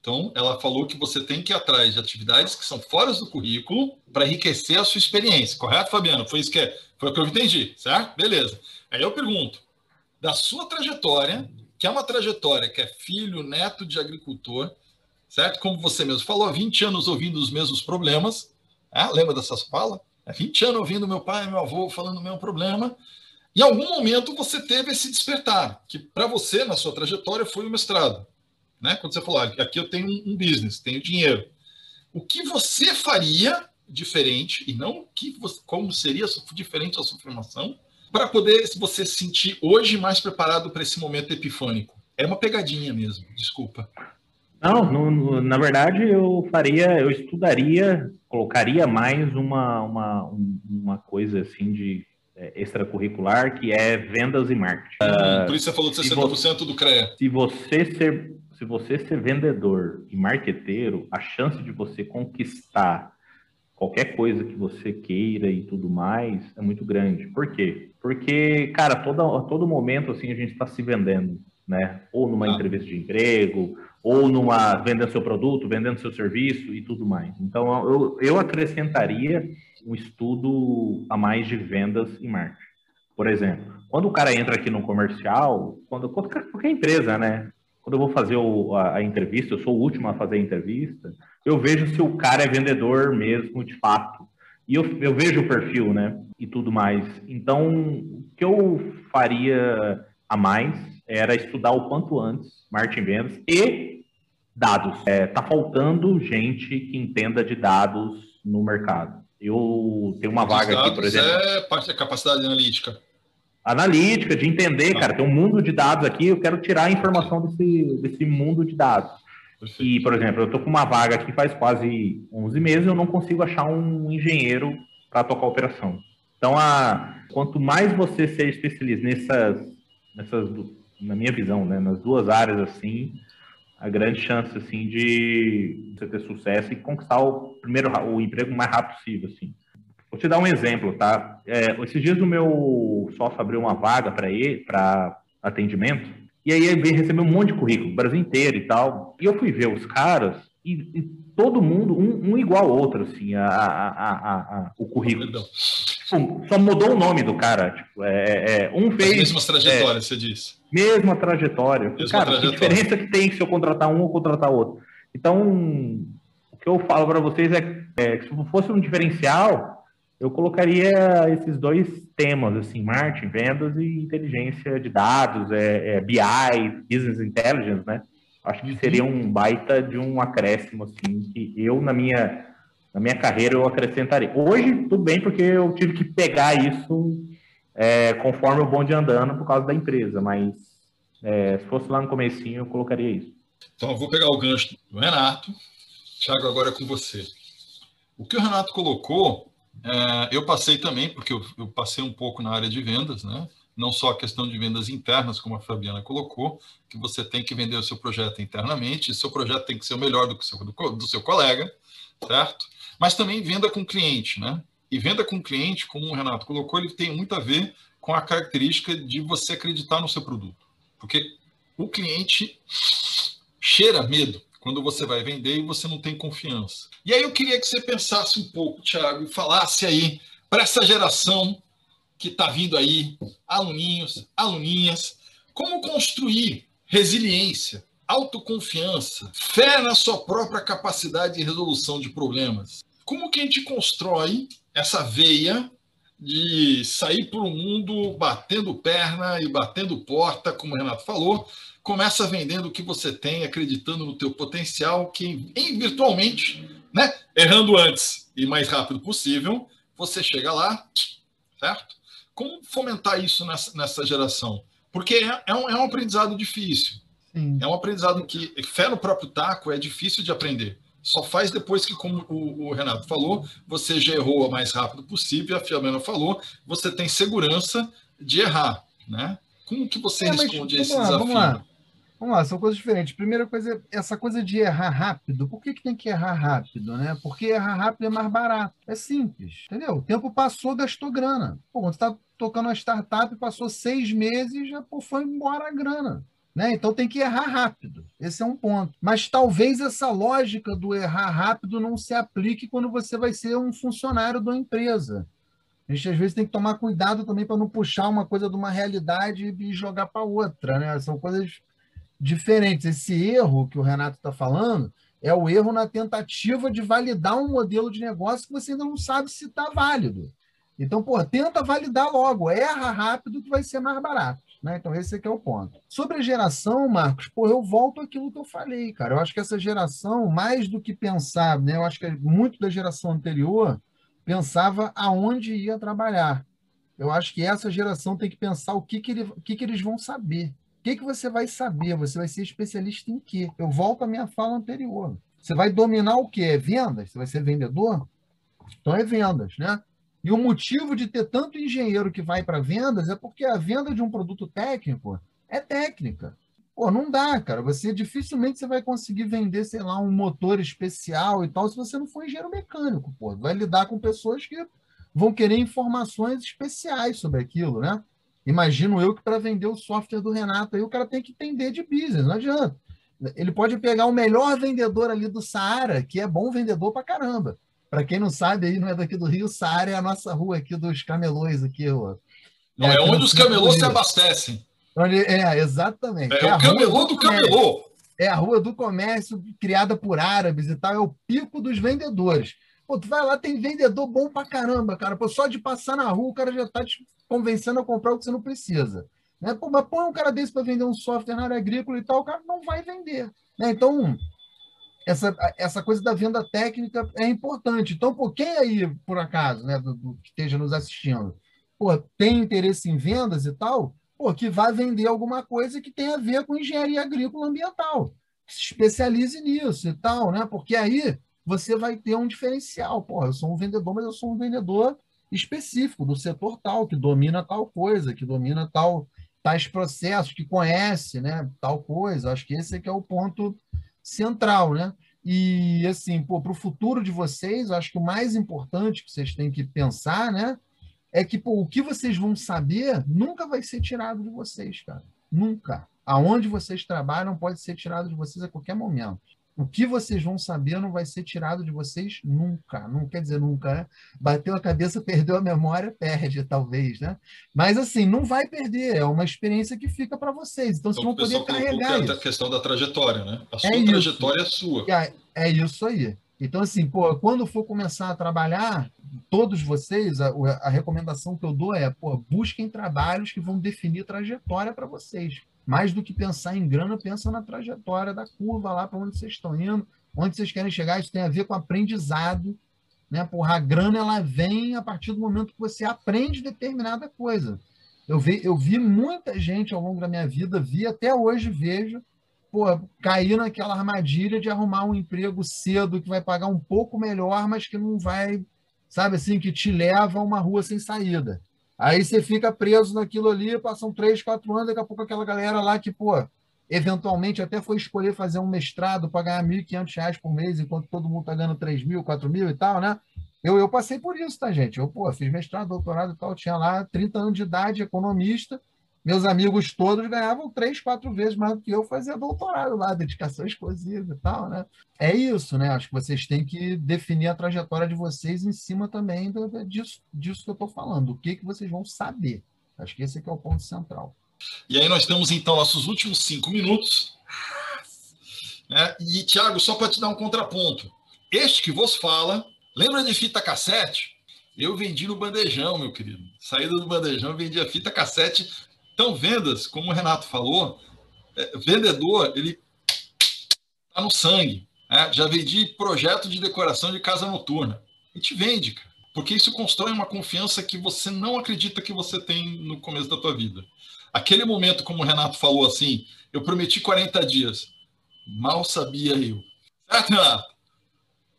Então, ela falou que você tem que ir atrás de atividades que são fora do currículo para enriquecer a sua experiência. Correto, Fabiano? Foi isso que, é, foi o que eu entendi, certo? Beleza. Aí eu pergunto, da sua trajetória, que é uma trajetória que é filho, neto de agricultor, certo? Como você mesmo falou, 20 anos ouvindo os mesmos problemas. É? Lembra dessas falas? É 20 anos ouvindo meu pai e meu avô falando o mesmo problema. Em algum momento você teve esse despertar, que para você, na sua trajetória, foi o mestrado né? Quando você falou, ah, aqui eu tenho um business, tenho dinheiro. O que você faria diferente, e não que você, como seria diferente a sua formação, para poder você se sentir hoje mais preparado para esse momento epifânico? É uma pegadinha mesmo, desculpa. Não, no, na verdade eu faria, eu estudaria, colocaria mais uma, uma, uma coisa assim de extracurricular que é vendas e marketing. Hum, por isso você falou de 60% você, do CREA. Se você ser se você ser vendedor e marqueteiro, a chance de você conquistar qualquer coisa que você queira e tudo mais é muito grande. Por quê? Porque, cara, todo, a todo momento assim a gente está se vendendo, né? Ou numa ah. entrevista de emprego, ou numa vendendo seu produto, vendendo seu serviço e tudo mais. Então, eu, eu acrescentaria um estudo a mais de vendas e marketing. Por exemplo, quando o cara entra aqui no comercial, quando qualquer empresa, né? Quando eu vou fazer o, a, a, entrevista, eu sou o último a fazer a entrevista, eu vejo se o cara é vendedor mesmo, de fato. E eu, eu vejo o perfil, né? E tudo mais. Então, o que eu faria a mais era estudar o quanto antes marketing vendas e dados. É, tá faltando gente que entenda de dados no mercado. Eu tenho uma vaga aqui, por exemplo. É parte da capacidade analítica. Analítica, de entender, ah. cara. Tem um mundo de dados aqui, eu quero tirar a informação desse, desse mundo de dados. Perfeito. E, por exemplo, eu estou com uma vaga aqui faz quase 11 meses, eu não consigo achar um engenheiro para tocar a operação. Então, a, quanto mais você ser especialista nessas, nessas, na minha visão, né, nas duas áreas assim, a grande chance assim de você ter sucesso e conquistar o primeiro o emprego o mais rápido possível assim. Vou te dar um exemplo, tá? É, esses dias o meu sócio abriu uma vaga para ele para atendimento e aí ele recebeu um monte de currículo, Brasil inteiro e tal. E eu fui ver os caras e, e todo mundo, um, um, igual ao outro, assim, a, a, a, o currículo. Tipo, só mudou o nome do cara. Tipo, é, é um fez. As mesmas trajetórias, é, você disse. Mesma trajetória. Mesma cara, trajetória. que diferença que tem se eu contratar um ou contratar outro? Então, o que eu falo para vocês é, é que se fosse um diferencial, eu colocaria esses dois temas, assim, marketing, vendas e inteligência de dados, é, é BI, Business Intelligence, né? Acho que seria um baita de um acréscimo, assim, que eu, na minha, na minha carreira, eu acrescentaria. Hoje, tudo bem, porque eu tive que pegar isso é, conforme o bonde andando por causa da empresa, mas é, se fosse lá no comecinho, eu colocaria isso. Então, eu vou pegar o gancho do Renato. Thiago, agora é com você. O que o Renato colocou é, eu passei também, porque eu, eu, passei um pouco na área de vendas, né? não só a questão de vendas internas, como a Fabiana colocou, que você tem que vender o seu projeto internamente, seu projeto tem que ser o melhor do que o seu, do, do seu colega, certo? Mas também venda com cliente, né? E venda com cliente, como o Renato colocou, ele tem muito a ver com a característica de você acreditar no seu produto. Porque o cliente cheira medo quando você vai vender e você não tem confiança. E aí eu queria que você pensasse um pouco, Thiago, e falasse aí para essa geração que está vindo aí, aluninhos, aluninhas, como construir resiliência, autoconfiança, fé na sua própria capacidade de resolução de problemas. Como que a gente constrói essa veia de sair para o mundo batendo perna e batendo porta, como o Renato falou, começa vendendo o que você tem, acreditando no teu potencial, que em, virtualmente, né, errando antes e mais rápido possível, você chega lá, certo? Como fomentar isso nessa, nessa geração? Porque é, é, um, é um aprendizado difícil. Sim. É um aprendizado que fé no próprio taco é difícil de aprender. Só faz depois que, como o, o Renato falou, você já errou o mais rápido possível, a Fiamena falou, você tem segurança de errar, né? Como que você é, responde a esse lá, desafio? Vamos lá. Vamos lá, são coisas diferentes. Primeira coisa, essa coisa de errar rápido. Por que, que tem que errar rápido, né? Porque errar rápido é mais barato. É simples, entendeu? O tempo passou, gastou grana. Pô, quando você está tocando uma startup, passou seis meses, já pô, foi embora a grana. Né? Então tem que errar rápido. Esse é um ponto. Mas talvez essa lógica do errar rápido não se aplique quando você vai ser um funcionário da empresa. A gente às vezes tem que tomar cuidado também para não puxar uma coisa de uma realidade e jogar para outra. Né? São coisas diferentes. Esse erro que o Renato está falando é o erro na tentativa de validar um modelo de negócio que você ainda não sabe se está válido. Então, pô, tenta validar logo, erra rápido que vai ser mais barato. Né? Então, esse aqui é o ponto. Sobre a geração, Marcos, pô, eu volto àquilo que eu falei, cara. Eu acho que essa geração, mais do que pensar, né? eu acho que muito da geração anterior pensava aonde ia trabalhar. Eu acho que essa geração tem que pensar o que, que, ele, o que, que eles vão saber. O que, que você vai saber? Você vai ser especialista em quê? Eu volto à minha fala anterior. Você vai dominar o quê? É vendas? Você vai ser vendedor? Então é vendas, né? E o motivo de ter tanto engenheiro que vai para vendas é porque a venda de um produto técnico é técnica. Pô, não dá, cara. Você dificilmente você vai conseguir vender, sei lá, um motor especial e tal, se você não for engenheiro mecânico, pô. Vai lidar com pessoas que vão querer informações especiais sobre aquilo, né? Imagino eu que para vender o software do Renato aí, o cara tem que entender de business, não adianta. Ele pode pegar o melhor vendedor ali do Saara, que é bom vendedor pra caramba. Para quem não sabe, aí não é daqui do Rio, Saara é a nossa rua aqui dos camelões aqui, ó. Não, é, é onde os camelôs se abastecem. Onde, é, exatamente. É, é o camelô do, do camelô. É a rua do comércio criada por árabes e tal, é o pico dos vendedores. Pô, tu vai lá, tem vendedor bom pra caramba, cara. Pô, só de passar na rua, o cara já tá te convencendo a comprar o que você não precisa. Né? Pô, mas põe um cara desse para vender um software na área agrícola e tal, o cara não vai vender. Né? Então, essa, essa coisa da venda técnica é importante. Então, por quem aí, por acaso, né, do, do, que esteja nos assistindo, pô, tem interesse em vendas e tal, pô, que vai vender alguma coisa que tem a ver com engenharia agrícola ambiental. Se especialize nisso e tal, né? Porque aí você vai ter um diferencial. Pô, eu sou um vendedor, mas eu sou um vendedor específico do setor tal, que domina tal coisa, que domina tal tais processos, que conhece, né, tal coisa. Acho que esse é que é o ponto central, né? E assim, para o futuro de vocês, acho que o mais importante que vocês têm que pensar, né, é que pô, o que vocês vão saber nunca vai ser tirado de vocês, cara. Nunca. Aonde vocês trabalham pode ser tirado de vocês a qualquer momento. O que vocês vão saber não vai ser tirado de vocês nunca. Não quer dizer nunca, né? Bateu a cabeça, perdeu a memória, perde, talvez, né? Mas assim, não vai perder. É uma experiência que fica para vocês. Então, então vocês vão poder carregar isso. a questão da trajetória, né? A é sua é trajetória isso. é sua. É, é isso aí. Então, assim, pô, quando for começar a trabalhar, todos vocês, a, a recomendação que eu dou é, pô, busquem trabalhos que vão definir trajetória para vocês. Mais do que pensar em grana, pensa na trajetória da curva lá para onde vocês estão indo, onde vocês querem chegar. Isso tem a ver com aprendizado. Né? Porra, a grana ela vem a partir do momento que você aprende determinada coisa. Eu vi, eu vi muita gente ao longo da minha vida, vi até hoje vejo, pô, cair naquela armadilha de arrumar um emprego cedo que vai pagar um pouco melhor, mas que não vai, sabe assim, que te leva a uma rua sem saída. Aí você fica preso naquilo ali, passam três, quatro anos, daqui a pouco aquela galera lá que, pô, eventualmente até foi escolher fazer um mestrado para ganhar R$ 1.500 por mês, enquanto todo mundo está ganhando R$ mil, R$ mil e tal, né? Eu, eu passei por isso, tá, gente? Eu, pô, fiz mestrado, doutorado e tal, tinha lá 30 anos de idade, economista, meus amigos todos ganhavam três, quatro vezes mais do que eu fazia doutorado lá, dedicação exclusiva e tal, né? É isso, né? Acho que vocês têm que definir a trajetória de vocês em cima também disso, disso que eu estou falando. O que, que vocês vão saber. Acho que esse é, é o ponto central. E aí nós temos, então, nossos últimos cinco minutos. Né? E, Tiago, só para te dar um contraponto. Este que vos fala, lembra de fita cassete? Eu vendi no bandejão, meu querido. Saída do bandejão, vendia fita cassete então, vendas, como o Renato falou, é, vendedor, ele está no sangue. Né? Já vendi projeto de decoração de casa noturna. A gente vende, cara, porque isso constrói uma confiança que você não acredita que você tem no começo da tua vida. Aquele momento, como o Renato falou assim, eu prometi 40 dias. Mal sabia eu. Certo, Renato?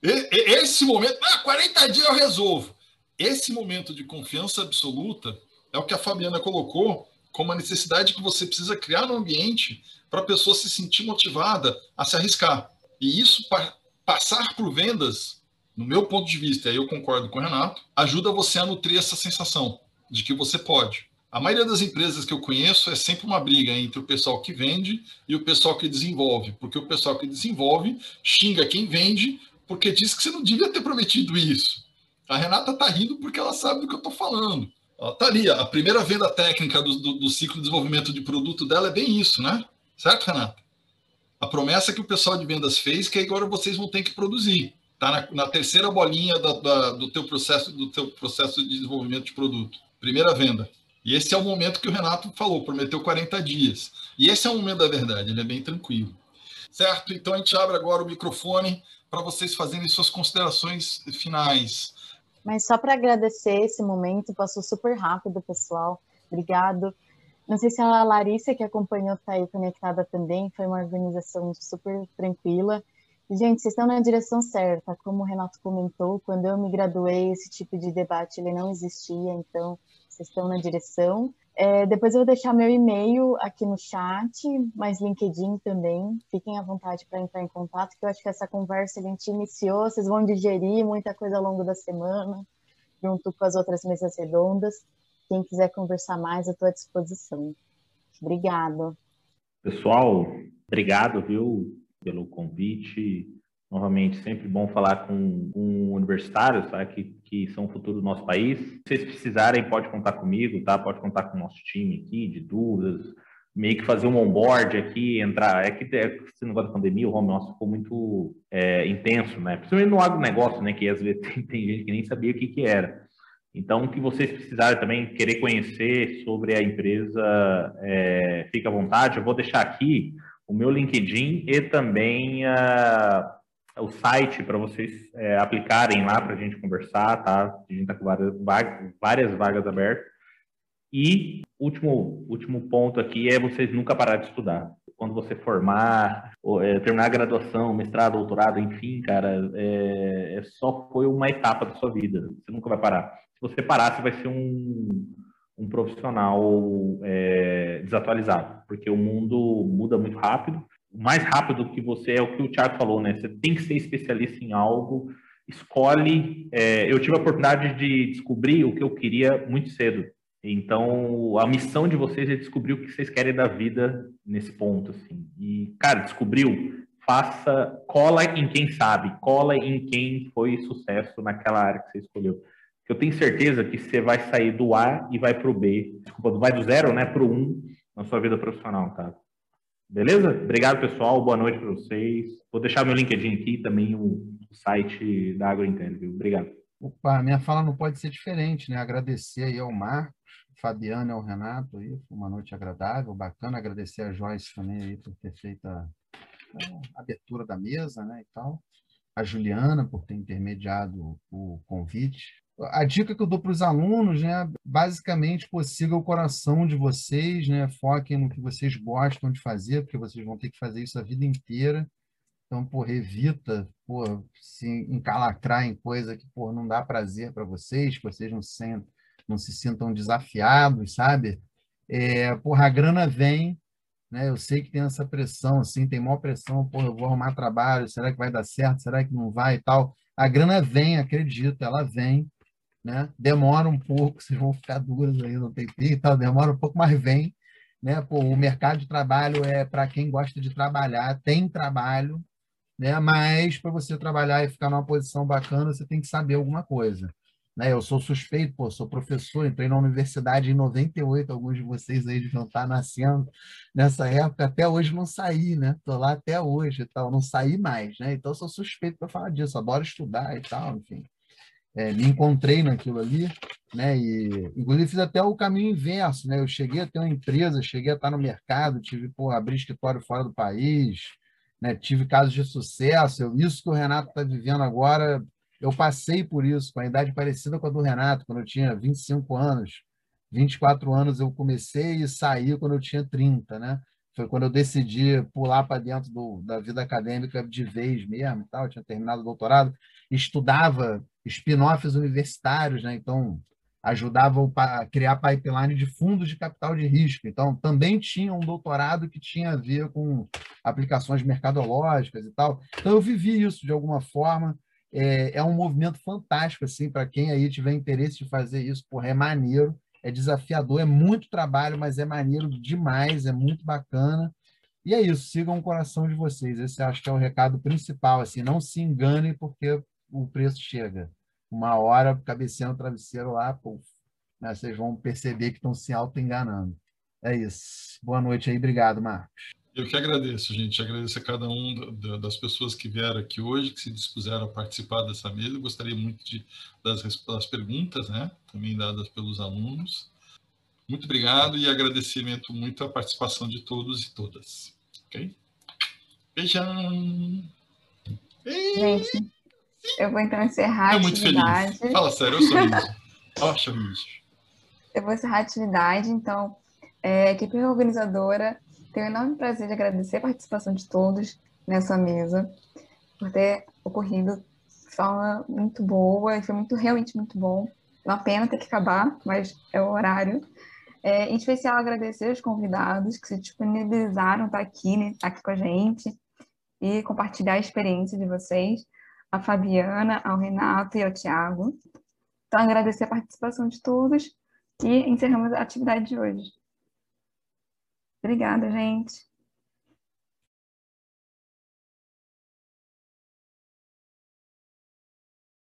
Esse momento, ah, 40 dias eu resolvo. Esse momento de confiança absoluta é o que a Fabiana colocou como a necessidade que você precisa criar no ambiente para a pessoa se sentir motivada a se arriscar. E isso, pa passar por vendas, no meu ponto de vista, aí eu concordo com o Renato, ajuda você a nutrir essa sensação de que você pode. A maioria das empresas que eu conheço é sempre uma briga entre o pessoal que vende e o pessoal que desenvolve, porque o pessoal que desenvolve xinga quem vende porque diz que você não devia ter prometido isso. A Renata está rindo porque ela sabe do que eu estou falando. Está ali, a primeira venda técnica do, do, do, ciclo de desenvolvimento de produto dela é bem isso, né? Certo, Renata? A promessa que o pessoal de vendas fez que agora vocês vão ter que produzir. Está na, na, terceira bolinha da, da, do, teu processo, do teu processo de desenvolvimento de produto. Primeira venda. E esse é o momento que o Renato falou, prometeu 40 dias. E esse é o momento da verdade, ele é bem tranquilo. Certo? Então a gente abre agora o microfone para vocês fazerem suas considerações finais. Mas só para agradecer esse momento, passou super rápido, pessoal. Obrigado. Não sei se a Larissa, que acompanhou, está aí conectada também. Foi uma organização super tranquila. Gente, vocês estão na direção certa. Como o Renato comentou, quando eu me graduei, esse tipo de debate ele não existia. Então, vocês estão na direção. É, depois eu vou deixar meu e-mail aqui no chat, mas LinkedIn também. Fiquem à vontade para entrar em contato, que eu acho que essa conversa a gente iniciou, vocês vão digerir muita coisa ao longo da semana, junto com as outras mesas redondas. Quem quiser conversar mais, eu estou à disposição. Obrigado. Pessoal, obrigado, viu, pelo convite. Novamente, sempre bom falar com um universitário, sabe, que que são o futuro do nosso país. Se vocês precisarem, pode contar comigo, tá? Pode contar com o nosso time aqui de dúvidas, meio que fazer um onboard aqui, entrar. É que esse negócio da pandemia, o home office ficou muito é, intenso, né? Principalmente no agronegócio, né? Que às vezes tem, tem, gente que nem sabia o que, que era. Então, o que vocês precisarem também querer conhecer sobre a empresa, é, fica à vontade. Eu vou deixar aqui o meu LinkedIn e também a, o site para vocês é, aplicarem lá para a gente conversar, tá? A gente está com várias, várias vagas abertas. E último, último ponto aqui é vocês nunca parar de estudar. Quando você formar, ou, é, terminar a graduação, mestrado, doutorado, enfim, cara, é, é, só foi uma etapa da sua vida. Você nunca vai parar. Se você parar, você vai ser um, um profissional é, desatualizado, porque o mundo muda muito rápido. Mais rápido que você é o que o Thiago falou, né? Você tem que ser especialista em algo. Escolhe. É, eu tive a oportunidade de descobrir o que eu queria muito cedo. Então, a missão de vocês é descobrir o que vocês querem da vida nesse ponto, assim. E, cara, descobriu, faça, cola em quem sabe, cola em quem foi sucesso naquela área que você escolheu. Eu tenho certeza que você vai sair do A e vai para o B. Desculpa, vai do zero, né, para o um na sua vida profissional, tá? Beleza? Obrigado, pessoal. Boa noite para vocês. Vou deixar meu LinkedIn aqui também o site da AgroIntelli. Obrigado. Opa, minha fala não pode ser diferente, né? Agradecer aí ao Marcos, Fabiano e ao Renato aí, uma noite agradável, bacana. Agradecer a Joyce também aí por ter feito a, a abertura da mesa, né, e tal. A Juliana por ter intermediado o convite a dica que eu dou para os alunos, né, basicamente, pô, siga o coração de vocês, né, foquem no que vocês gostam de fazer, porque vocês vão ter que fazer isso a vida inteira. Então, pô, evita, pô, se encalacrar em coisa que, pô, não dá prazer para vocês, que vocês não, sentem, não se sintam desafiados, sabe? É, porra, a grana vem, né? Eu sei que tem essa pressão, assim, tem maior pressão, pô, eu vou arrumar trabalho, será que vai dar certo? Será que não vai e tal? A grana vem, acredita, ela vem né? Demora um pouco, vocês vão ficar duras aí no TP e tal, demora um pouco, mas vem, né? Pô, o mercado de trabalho é para quem gosta de trabalhar, tem trabalho, né? Mas para você trabalhar e ficar numa posição bacana, você tem que saber alguma coisa. Né? Eu sou suspeito, pô, sou professor, entrei na universidade em 98, alguns de vocês aí deviam estar nascendo nessa época, até hoje não saí, né? Tô lá até hoje e tal, não saí mais, né? Então sou suspeito para falar disso, adoro estudar e tal, enfim é, me encontrei naquilo ali, né? E inclusive fiz até o caminho inverso, né? Eu cheguei a ter uma empresa, cheguei a estar no mercado, tive por abrir escritório fora do país, né? Tive casos de sucesso. Eu, isso que o Renato está vivendo agora, eu passei por isso, com a idade parecida com a do Renato, quando eu tinha 25 anos. 24 anos eu comecei e saí quando eu tinha 30, né? Foi quando eu decidi pular para dentro do, da vida acadêmica de vez mesmo tal. Eu tinha terminado o doutorado, estudava spin-offs universitários, né? Então, ajudavam a criar pipeline de fundos de capital de risco. Então, também tinha um doutorado que tinha a ver com aplicações mercadológicas e tal. Então, eu vivi isso de alguma forma. É, é um movimento fantástico, assim, para quem aí tiver interesse de fazer isso. Porra, é maneiro, é desafiador, é muito trabalho, mas é maneiro demais, é muito bacana. E é isso, sigam o coração de vocês. Esse acho que é o recado principal, assim, não se enganem porque o preço chega. Uma hora, cabeceando o travesseiro lá, puf, né, vocês vão perceber que estão se auto-enganando. É isso. Boa noite aí. Obrigado, Marcos. Eu que agradeço, gente. Agradeço a cada um das pessoas que vieram aqui hoje, que se dispuseram a participar dessa mesa. Eu gostaria muito de, das, das perguntas, né? Também dadas pelos alunos. Muito obrigado e agradecimento muito à participação de todos e todas. Ok? Beijão! Gente, eu vou então encerrar a atividade. Fala sério, eu sou isso. Poxa. Eu vou encerrar a atividade, então, é, a equipe organizadora tem o enorme prazer de agradecer a participação de todos nessa mesa, por ter ocorrido de forma muito boa, e foi muito, realmente muito bom. Uma pena ter que acabar, mas é o horário. É, em especial, agradecer os convidados que se disponibilizaram para aqui, né, estar aqui com a gente e compartilhar a experiência de vocês a Fabiana, ao Renato e ao Tiago. Então, agradecer a participação de todos e encerramos a atividade de hoje. Obrigada, gente.